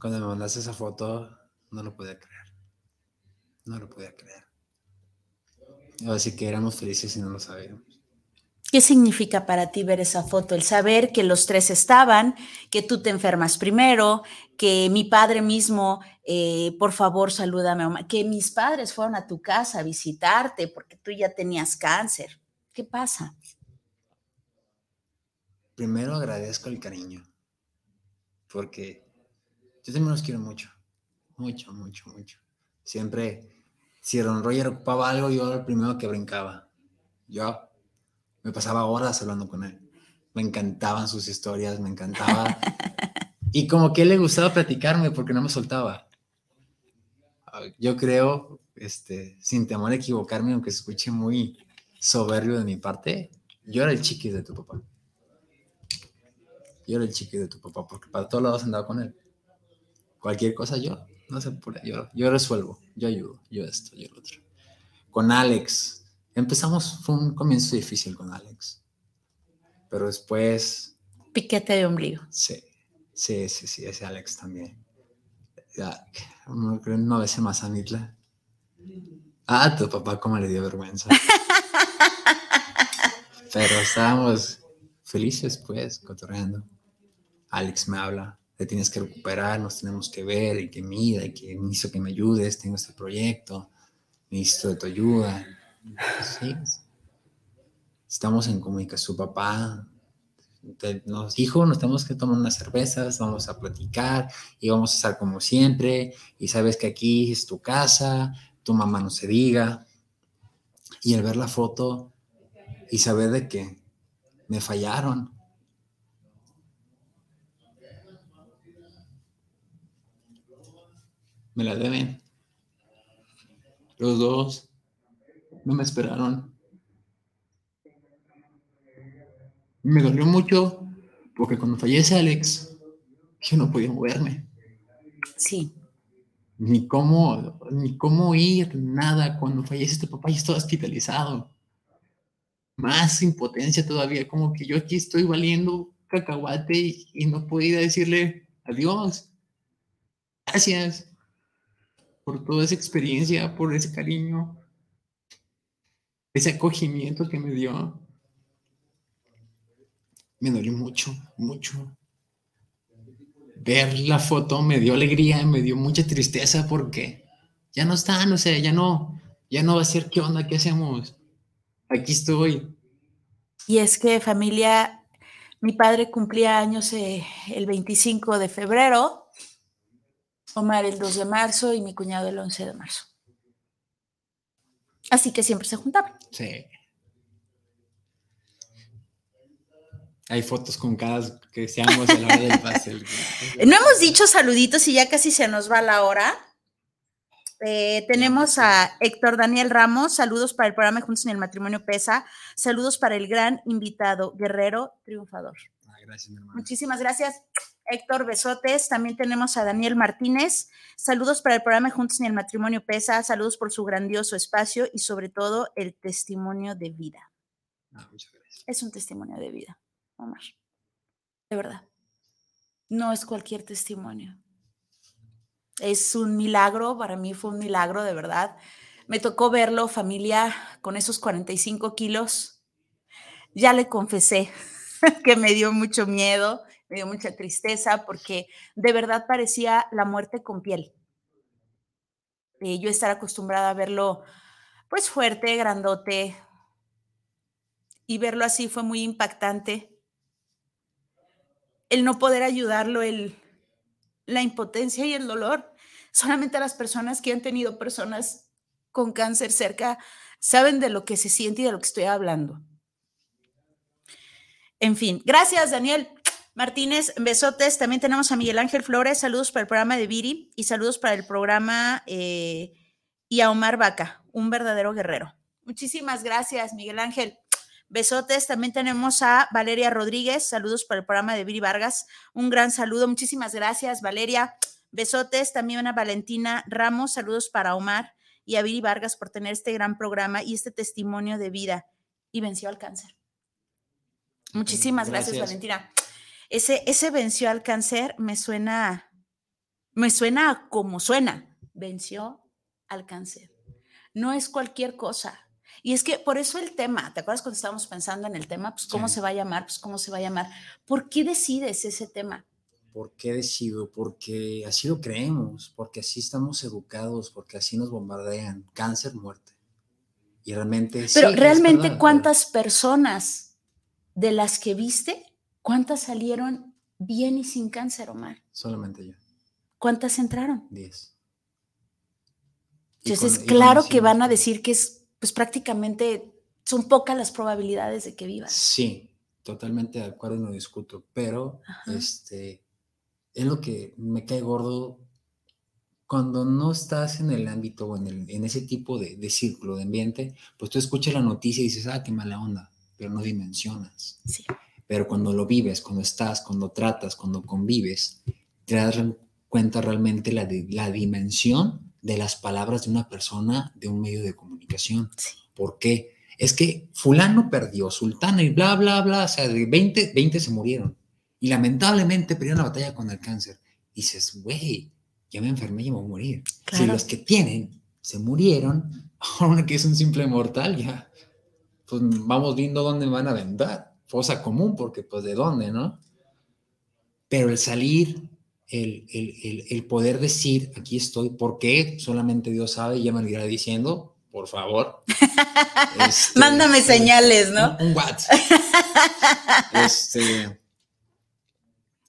Cuando me mandaste esa foto, no lo podía creer. No lo podía creer. Así que éramos felices y no lo sabíamos. ¿Qué significa para ti ver esa foto? El saber que los tres estaban, que tú te enfermas primero, que mi padre mismo, eh, por favor, salúdame, que mis padres fueron a tu casa a visitarte porque tú ya tenías cáncer. ¿Qué pasa? Primero agradezco el cariño, porque yo también los quiero mucho, mucho, mucho, mucho. Siempre, si Ron Roger ocupaba algo, yo era el primero que brincaba. Yo me pasaba horas hablando con él. Me encantaban sus historias, me encantaba. y como que él le gustaba platicarme porque no me soltaba. Yo creo, este, sin temor a equivocarme, aunque se escuche muy soberbio de mi parte, yo era el chiquis de tu papá. Yo era el chiqui de tu papá, porque para todos lados andaba con él. Cualquier cosa yo, no sé, yo, yo resuelvo, yo ayudo, yo esto, yo lo otro. Con Alex, empezamos, fue un comienzo difícil con Alex, pero después... Piquete de ombligo. Sí, sí, sí, sí, ese Alex también. Ya, no creo no veces más a Nitla. Ah, tu papá cómo le dio vergüenza. Pero estábamos felices, pues, cotorreando. Alex me habla, te tienes que recuperar, nos tenemos que ver y que mida y que necesito que me ayudes, tengo este proyecto, necesito de tu ayuda. Sí. Estamos en comunicación, su papá nos dijo, nos tenemos que tomar unas cervezas, vamos a platicar y vamos a estar como siempre y sabes que aquí es tu casa, tu mamá no se diga. Y al ver la foto y saber de que me fallaron, me la deben. Los dos no me esperaron. Me dolió mucho Porque cuando fallece Alex, yo no podía moverme. Sí. Ni cómo, ni cómo ir, nada. Cuando fallece tu papá, yo estaba hospitalizado. Más impotencia todavía, como que yo aquí estoy valiendo cacahuate y, y no podía decirle adiós. Gracias por toda esa experiencia, por ese cariño, ese acogimiento que me dio. Me dolió mucho, mucho. Ver la foto me dio alegría, me dio mucha tristeza porque ya no están, o sea, ya no, ya no va a ser qué onda, qué hacemos. Aquí estoy. Y es que familia, mi padre cumplía años eh, el 25 de febrero, Omar el 2 de marzo y mi cuñado el 11 de marzo. Así que siempre se juntaban. Sí. Hay fotos con cada que seamos a la hora del. No hemos dicho saluditos y ya casi se nos va la hora. Eh, tenemos a Héctor Daniel Ramos, saludos para el programa Juntos en el Matrimonio Pesa, saludos para el gran invitado, Guerrero Triunfador. Gracias, mi hermano. Muchísimas gracias, Héctor Besotes. También tenemos a Daniel Martínez, saludos para el programa Juntos en el Matrimonio Pesa, saludos por su grandioso espacio y sobre todo el testimonio de vida. Ah, muchas gracias. Es un testimonio de vida, Omar. De verdad. No es cualquier testimonio. Es un milagro, para mí fue un milagro, de verdad. Me tocó verlo, familia, con esos 45 kilos. Ya le confesé que me dio mucho miedo, me dio mucha tristeza, porque de verdad parecía la muerte con piel. Eh, yo estar acostumbrada a verlo, pues fuerte, grandote, y verlo así fue muy impactante. El no poder ayudarlo, el, la impotencia y el dolor. Solamente las personas que han tenido personas con cáncer cerca saben de lo que se siente y de lo que estoy hablando. En fin, gracias Daniel Martínez, besotes. También tenemos a Miguel Ángel Flores, saludos para el programa de Viri y saludos para el programa eh, y a Omar Vaca, un verdadero guerrero. Muchísimas gracias, Miguel Ángel. Besotes, también tenemos a Valeria Rodríguez, saludos para el programa de Viri Vargas, un gran saludo, muchísimas gracias Valeria. Besotes también a Valentina Ramos, saludos para Omar y a Viri Vargas por tener este gran programa y este testimonio de vida y venció al cáncer. Muchísimas gracias, Gracias. Valentina. Ese, ese venció al cáncer me suena, me suena como suena, venció al cáncer. No es cualquier cosa. Y es que por eso el tema, ¿te acuerdas cuando estábamos pensando en el tema? Pues cómo Sí. se va a llamar, pues cómo se va a llamar. ¿Por qué decides ese tema? ¿Por qué decido? Porque así lo creemos, porque así estamos educados, porque así nos bombardean. Cáncer, muerte. Y realmente Pero realmente, ¿cuántas personas de las que viste, cuántas salieron bien y sin cáncer, Omar? Solamente yo, ¿Cuántas entraron? 10. Y Entonces, con- claro que van a decir que es, pues prácticamente son pocas las probabilidades de que vivas. Sí, totalmente de acuerdo y no discuto, pero Ajá. este es lo que me cae gordo cuando no estás en el ámbito o en, el- en ese tipo de, de círculo de ambiente, pues tú escuchas la noticia y dices, ah, qué mala onda, pero no dimensionas. Sí. Pero cuando lo vives, cuando estás, cuando tratas, cuando convives, te das cuenta realmente la, la dimensión de las palabras de una persona de un medio de comunicación. Sí. ¿Por qué? Es que fulano perdió, sultana y bla, bla, bla, o sea, de 20, 20 se murieron. Y lamentablemente perdieron la batalla con el cáncer. Dices, güey, ya me enfermé y me voy a morir. Si los que tienen se murieron, ahora que es un simple mortal, ya, pues vamos viendo dónde van a vendar. Fosa común, porque pues de dónde, ¿no? Pero el salir, el, el, el, el poder decir, aquí estoy, ¿por qué? Solamente Dios sabe, ya me lo irá diciendo, por favor. Este, Mándame señales, ¿no? Un, un WhatsApp. este,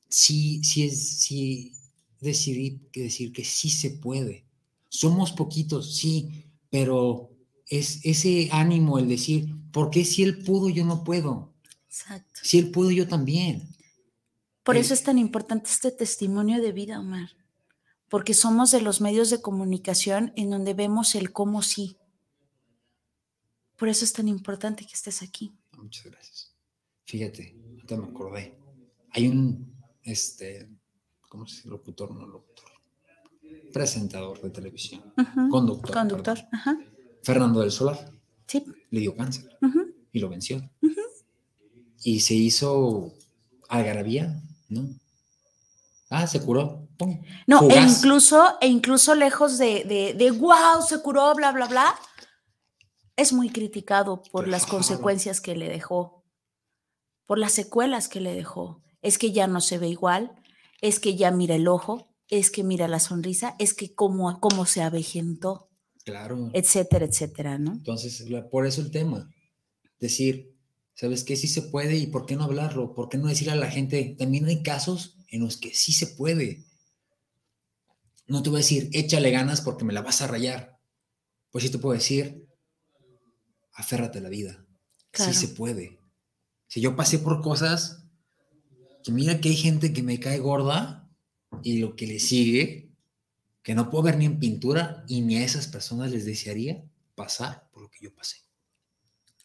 sí, sí, es, sí decidí que decir que sí se puede. Somos poquitos, sí, pero es ese ánimo, el decir, ¿por qué si él pudo, yo no puedo? Exacto. Si él pudo, yo también. Por Eh, eso es tan importante este testimonio de vida, Omar. Porque somos de los medios de comunicación en donde vemos el cómo sí. Por eso es tan importante que estés aquí. Muchas gracias. Fíjate, ahorita me acordé. hay un, este, ¿cómo se dice? Locutor, no locutor. Presentador de televisión. Conductor. Conductor. Ajá. Fernando del Solar. Sí. Le dio cáncer y lo venció. Y se hizo algarabía, ¿no? Ah, se curó. pum, No, e incluso, e incluso lejos de, de, de wow, se curó, bla, bla, bla, es muy criticado por las consecuencias que le dejó, por las secuelas que le dejó. Es que ya no se ve igual, es que ya mira el ojo, es que mira la sonrisa, es que cómo, cómo se avejentó, Claro. etcétera, etcétera, ¿no? Entonces, la- por eso el tema. Decir, ¿sabes qué? Sí se puede y ¿por qué no hablarlo? ¿Por qué no decirle a la gente? También hay casos en los que sí se puede. No te voy a decir, échale ganas porque me la vas a rayar. Pues sí te puedo decir, aférrate a la vida. Claro. Sí se puede. Si yo pasé por cosas que mira que hay gente que me cae gorda y lo que le sigue, que no puedo ver ni en pintura y ni a esas personas les desearía pasar por lo que yo pasé.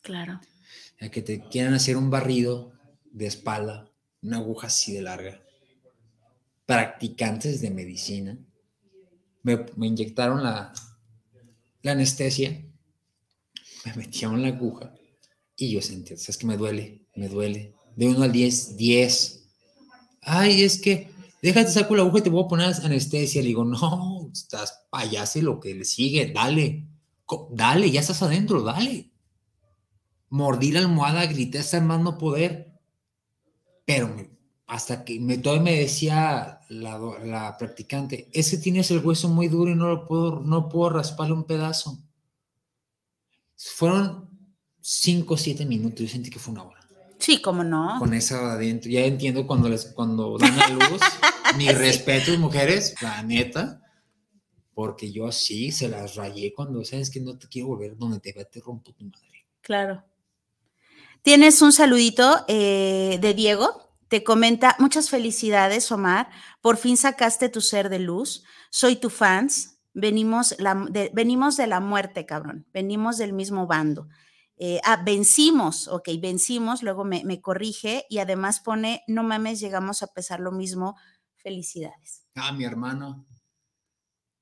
Claro. A que te quieran hacer un barrido de espalda, una aguja así de larga. Practicantes de medicina me, me inyectaron la, la anestesia, me metieron la aguja y yo sentí, es que me duele, me duele. De 1 al 10, 10. Ay, es que déjate saco la aguja y te voy a poner anestesia. Le digo, no, estás payase lo que le sigue, dale, dale, ya estás adentro, dale. Mordí la almohada, grité hasta más no poder. Pero hasta que me, todavía me decía la, la practicante, es que tienes el hueso muy duro y no lo puedo, no puedo rasparle un pedazo. Fueron 5 o 7 minutos, yo sentí que fue una hora Sí, cómo no. con esa adentro. Ya entiendo cuando les cuando dan a luz. Mi respeto, mujeres, la neta. Porque yo sí se las rayé cuando sabes que no te quiero volver donde te vea, te rompo tu madre. Claro. Tienes un saludito eh, de Diego. Te comenta, muchas felicidades, Omar. Por fin sacaste tu ser de luz. Soy tu fans. Venimos, la- de, venimos de la muerte, cabrón. Venimos del mismo bando. Eh, ah, vencimos, ok, vencimos, luego me, me corrige y además pone, no mames, llegamos a pesar lo mismo. Felicidades. Ah, mi hermano.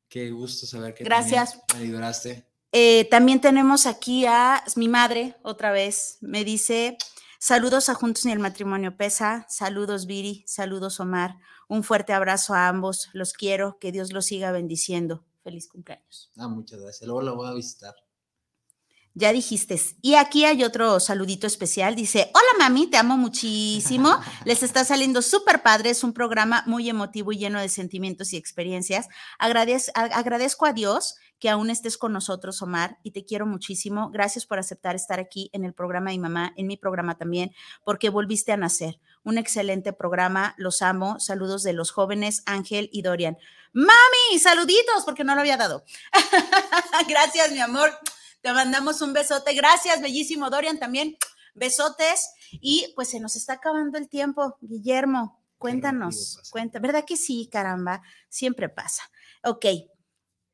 Qué gusto saber que Gracias. me libraste. Eh, también tenemos aquí a mi madre, otra vez, me dice, saludos a Juntos ni el Matrimonio Pesa, saludos Viri, saludos Omar, un fuerte abrazo a ambos, los quiero, que Dios los siga bendiciendo. Feliz cumpleaños. Ah, muchas gracias. Luego la voy a visitar. Ya dijiste. Y aquí hay otro saludito especial. Dice, hola mami, te amo muchísimo. Les está saliendo súper padre. Es un programa muy emotivo y lleno de sentimientos y experiencias. Agradez- agradezco a Dios que aún estés con nosotros, Omar, y te quiero muchísimo. Gracias por aceptar estar aquí en el programa de mi mamá, en mi programa también, porque volviste a nacer. Un excelente programa. Los amo. Saludos de los jóvenes Ángel y Dorian. Mami, saluditos, porque no lo había dado. Gracias, mi amor. Te mandamos un besote. Gracias, bellísimo Dorian también. Besotes. Y pues se nos está acabando el tiempo. Guillermo, cuéntanos. Cuenta, ¿verdad que sí, caramba? Siempre pasa. Ok.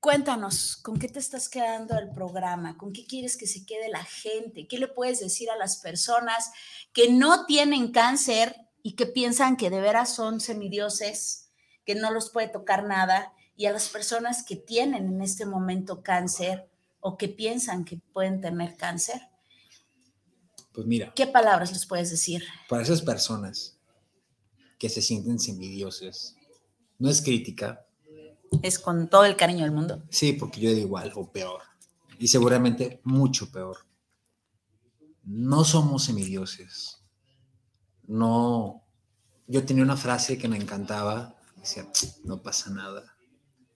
Cuéntanos, ¿con qué te estás quedando el programa? ¿Con qué quieres que se quede la gente? ¿Qué le puedes decir a las personas que no tienen cáncer y que piensan que de veras son semidioses, que no los puede tocar nada? Y a las personas que tienen en este momento cáncer o que piensan que pueden tener cáncer, Pues mira, ¿qué palabras les puedes decir? para esas personas que se sienten semidioses, no es crítica, Es con todo el cariño del mundo. Sí, porque yo digo igual o peor. Y seguramente mucho peor. No somos semidioses. No. Yo tenía una frase que me encantaba. Decía, no pasa nada.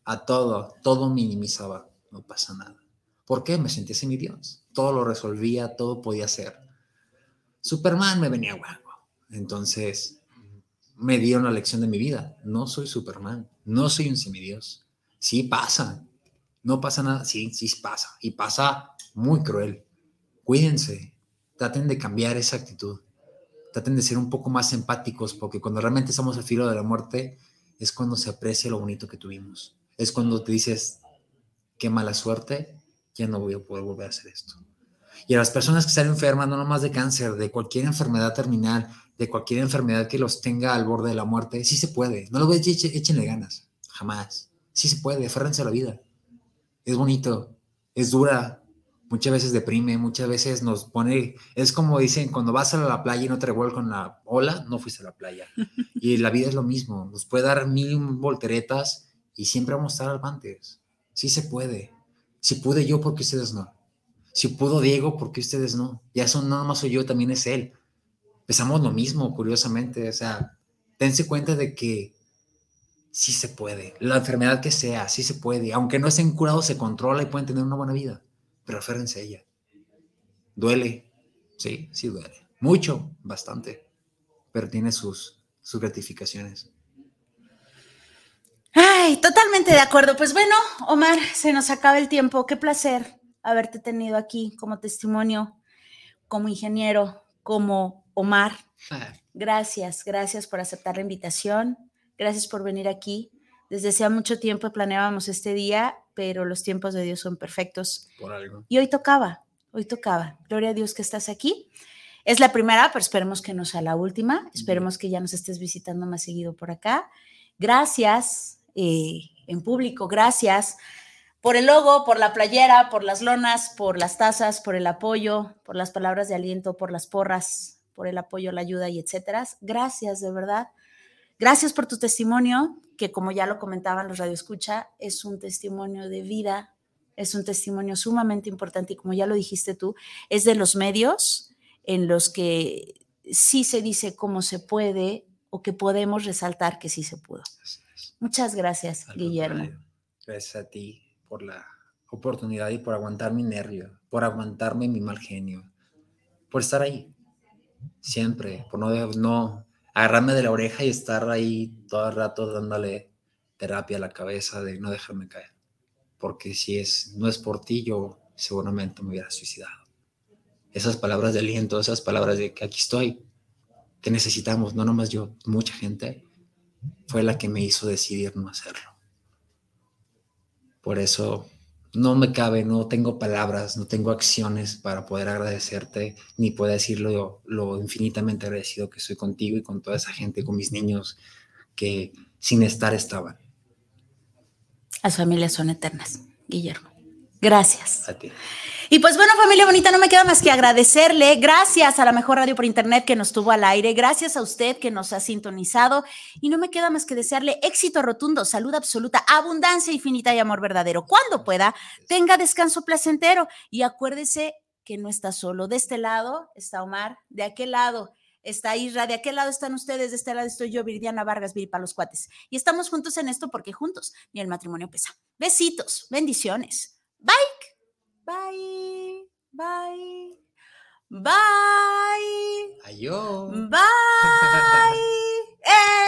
A todo, todo minimizaba. No pasa nada. ¿Por qué? Me sentía semidios. Todo lo resolvía, todo podía hacer. Superman me venía guapo. Entonces, me dieron la lección de mi vida. No soy Superman. No soy un semidios. Sí pasa. No pasa nada. Sí, sí pasa. Y pasa muy cruel. Cuídense. Traten de cambiar esa actitud. Traten de ser un poco más empáticos porque cuando realmente estamos al filo de la muerte es cuando se aprecia lo bonito que tuvimos. Es cuando te dices, qué mala suerte, ya no voy a poder volver a hacer esto. Y a las personas que están enfermas, no nomás de cáncer, de cualquier enfermedad terminal, de cualquier enfermedad que los tenga al borde de la muerte, sí se puede. No lo voy a decir, échenle ganas, jamás. Sí se puede, aférrense a la vida. Es bonito, es dura, muchas veces deprime, muchas veces nos pone, es como dicen, cuando vas a la playa y no te revuelves con la ola, no fuiste a la playa. Y la vida es lo mismo, nos puede dar mil volteretas y siempre vamos a estar avantes. Sí se puede. Si pude yo, ¿por qué ustedes no? Si pudo Diego, ¿por qué ustedes no? Ya eso no más soy yo, también es él. Pensamos lo mismo, curiosamente. O sea, dense cuenta de que sí se puede. La enfermedad que sea, sí se puede. Aunque no estén curados, se controla y pueden tener una buena vida. Pero aférrense a ella. Duele. Sí, sí duele. Mucho, bastante. Pero tiene sus, sus gratificaciones. Ay, totalmente de acuerdo. Pues bueno, Omar, se nos acaba el tiempo. Qué placer haberte tenido aquí como testimonio, como ingeniero, como Omar. Gracias, gracias por aceptar la invitación. Gracias por venir aquí. Desde hace mucho tiempo planeábamos este día, pero los tiempos de Dios son perfectos. Por algo. Y hoy tocaba, hoy tocaba. Gloria a Dios que estás aquí. Es la primera, pero esperemos que no sea la última. Esperemos que ya nos estés visitando más seguido por acá. Gracias eh, en público, gracias por el logo, por la playera, por las lonas, por las tazas, por el apoyo, por las palabras de aliento, por las porras, por el apoyo, la ayuda y etcétera. Gracias, de verdad. Gracias por tu testimonio, que como ya lo comentaban los radioescucha, es un testimonio de vida, es un testimonio sumamente importante y como ya lo dijiste tú, es de los medios en los que sí se dice cómo se puede o que podemos resaltar que sí se pudo. Muchas gracias, Guillermo. Gracias a ti por la oportunidad y por aguantar mi nervio, por aguantarme mi mal genio, por estar ahí, siempre, por no, no agarrarme de la oreja y estar ahí todo el rato dándole terapia a la cabeza de no dejarme caer. Porque si es, no es por ti, yo seguramente me hubiera suicidado. Esas palabras de aliento, esas palabras de que aquí estoy, que necesitamos, no nomás yo, mucha gente, fue la que me hizo decidir no hacerlo. Por eso no me cabe, no tengo palabras, no tengo acciones para poder agradecerte, ni poder decirlo lo, infinitamente agradecido que soy contigo y con toda esa gente, con mis niños que sin estar estaban. Las familias son eternas, Guillermo. Gracias. A ti. Y pues bueno, familia bonita, no me queda más que agradecerle. Gracias a la mejor radio por internet que nos tuvo al aire. Gracias a usted que nos ha sintonizado. Y no me queda más que desearle éxito rotundo, salud absoluta, abundancia infinita y amor verdadero. Cuando pueda, tenga descanso placentero. Y acuérdese que no está solo. De este lado está Omar, de aquel lado está Isra, de aquel lado están ustedes, de este lado estoy yo, Viridiana Vargas, Viripa los cuates. Y estamos juntos en esto porque juntos ni el matrimonio pesa. Besitos, bendiciones. Bye. Bye. Bye. Bye. Adiós. Bye. ¡Eh!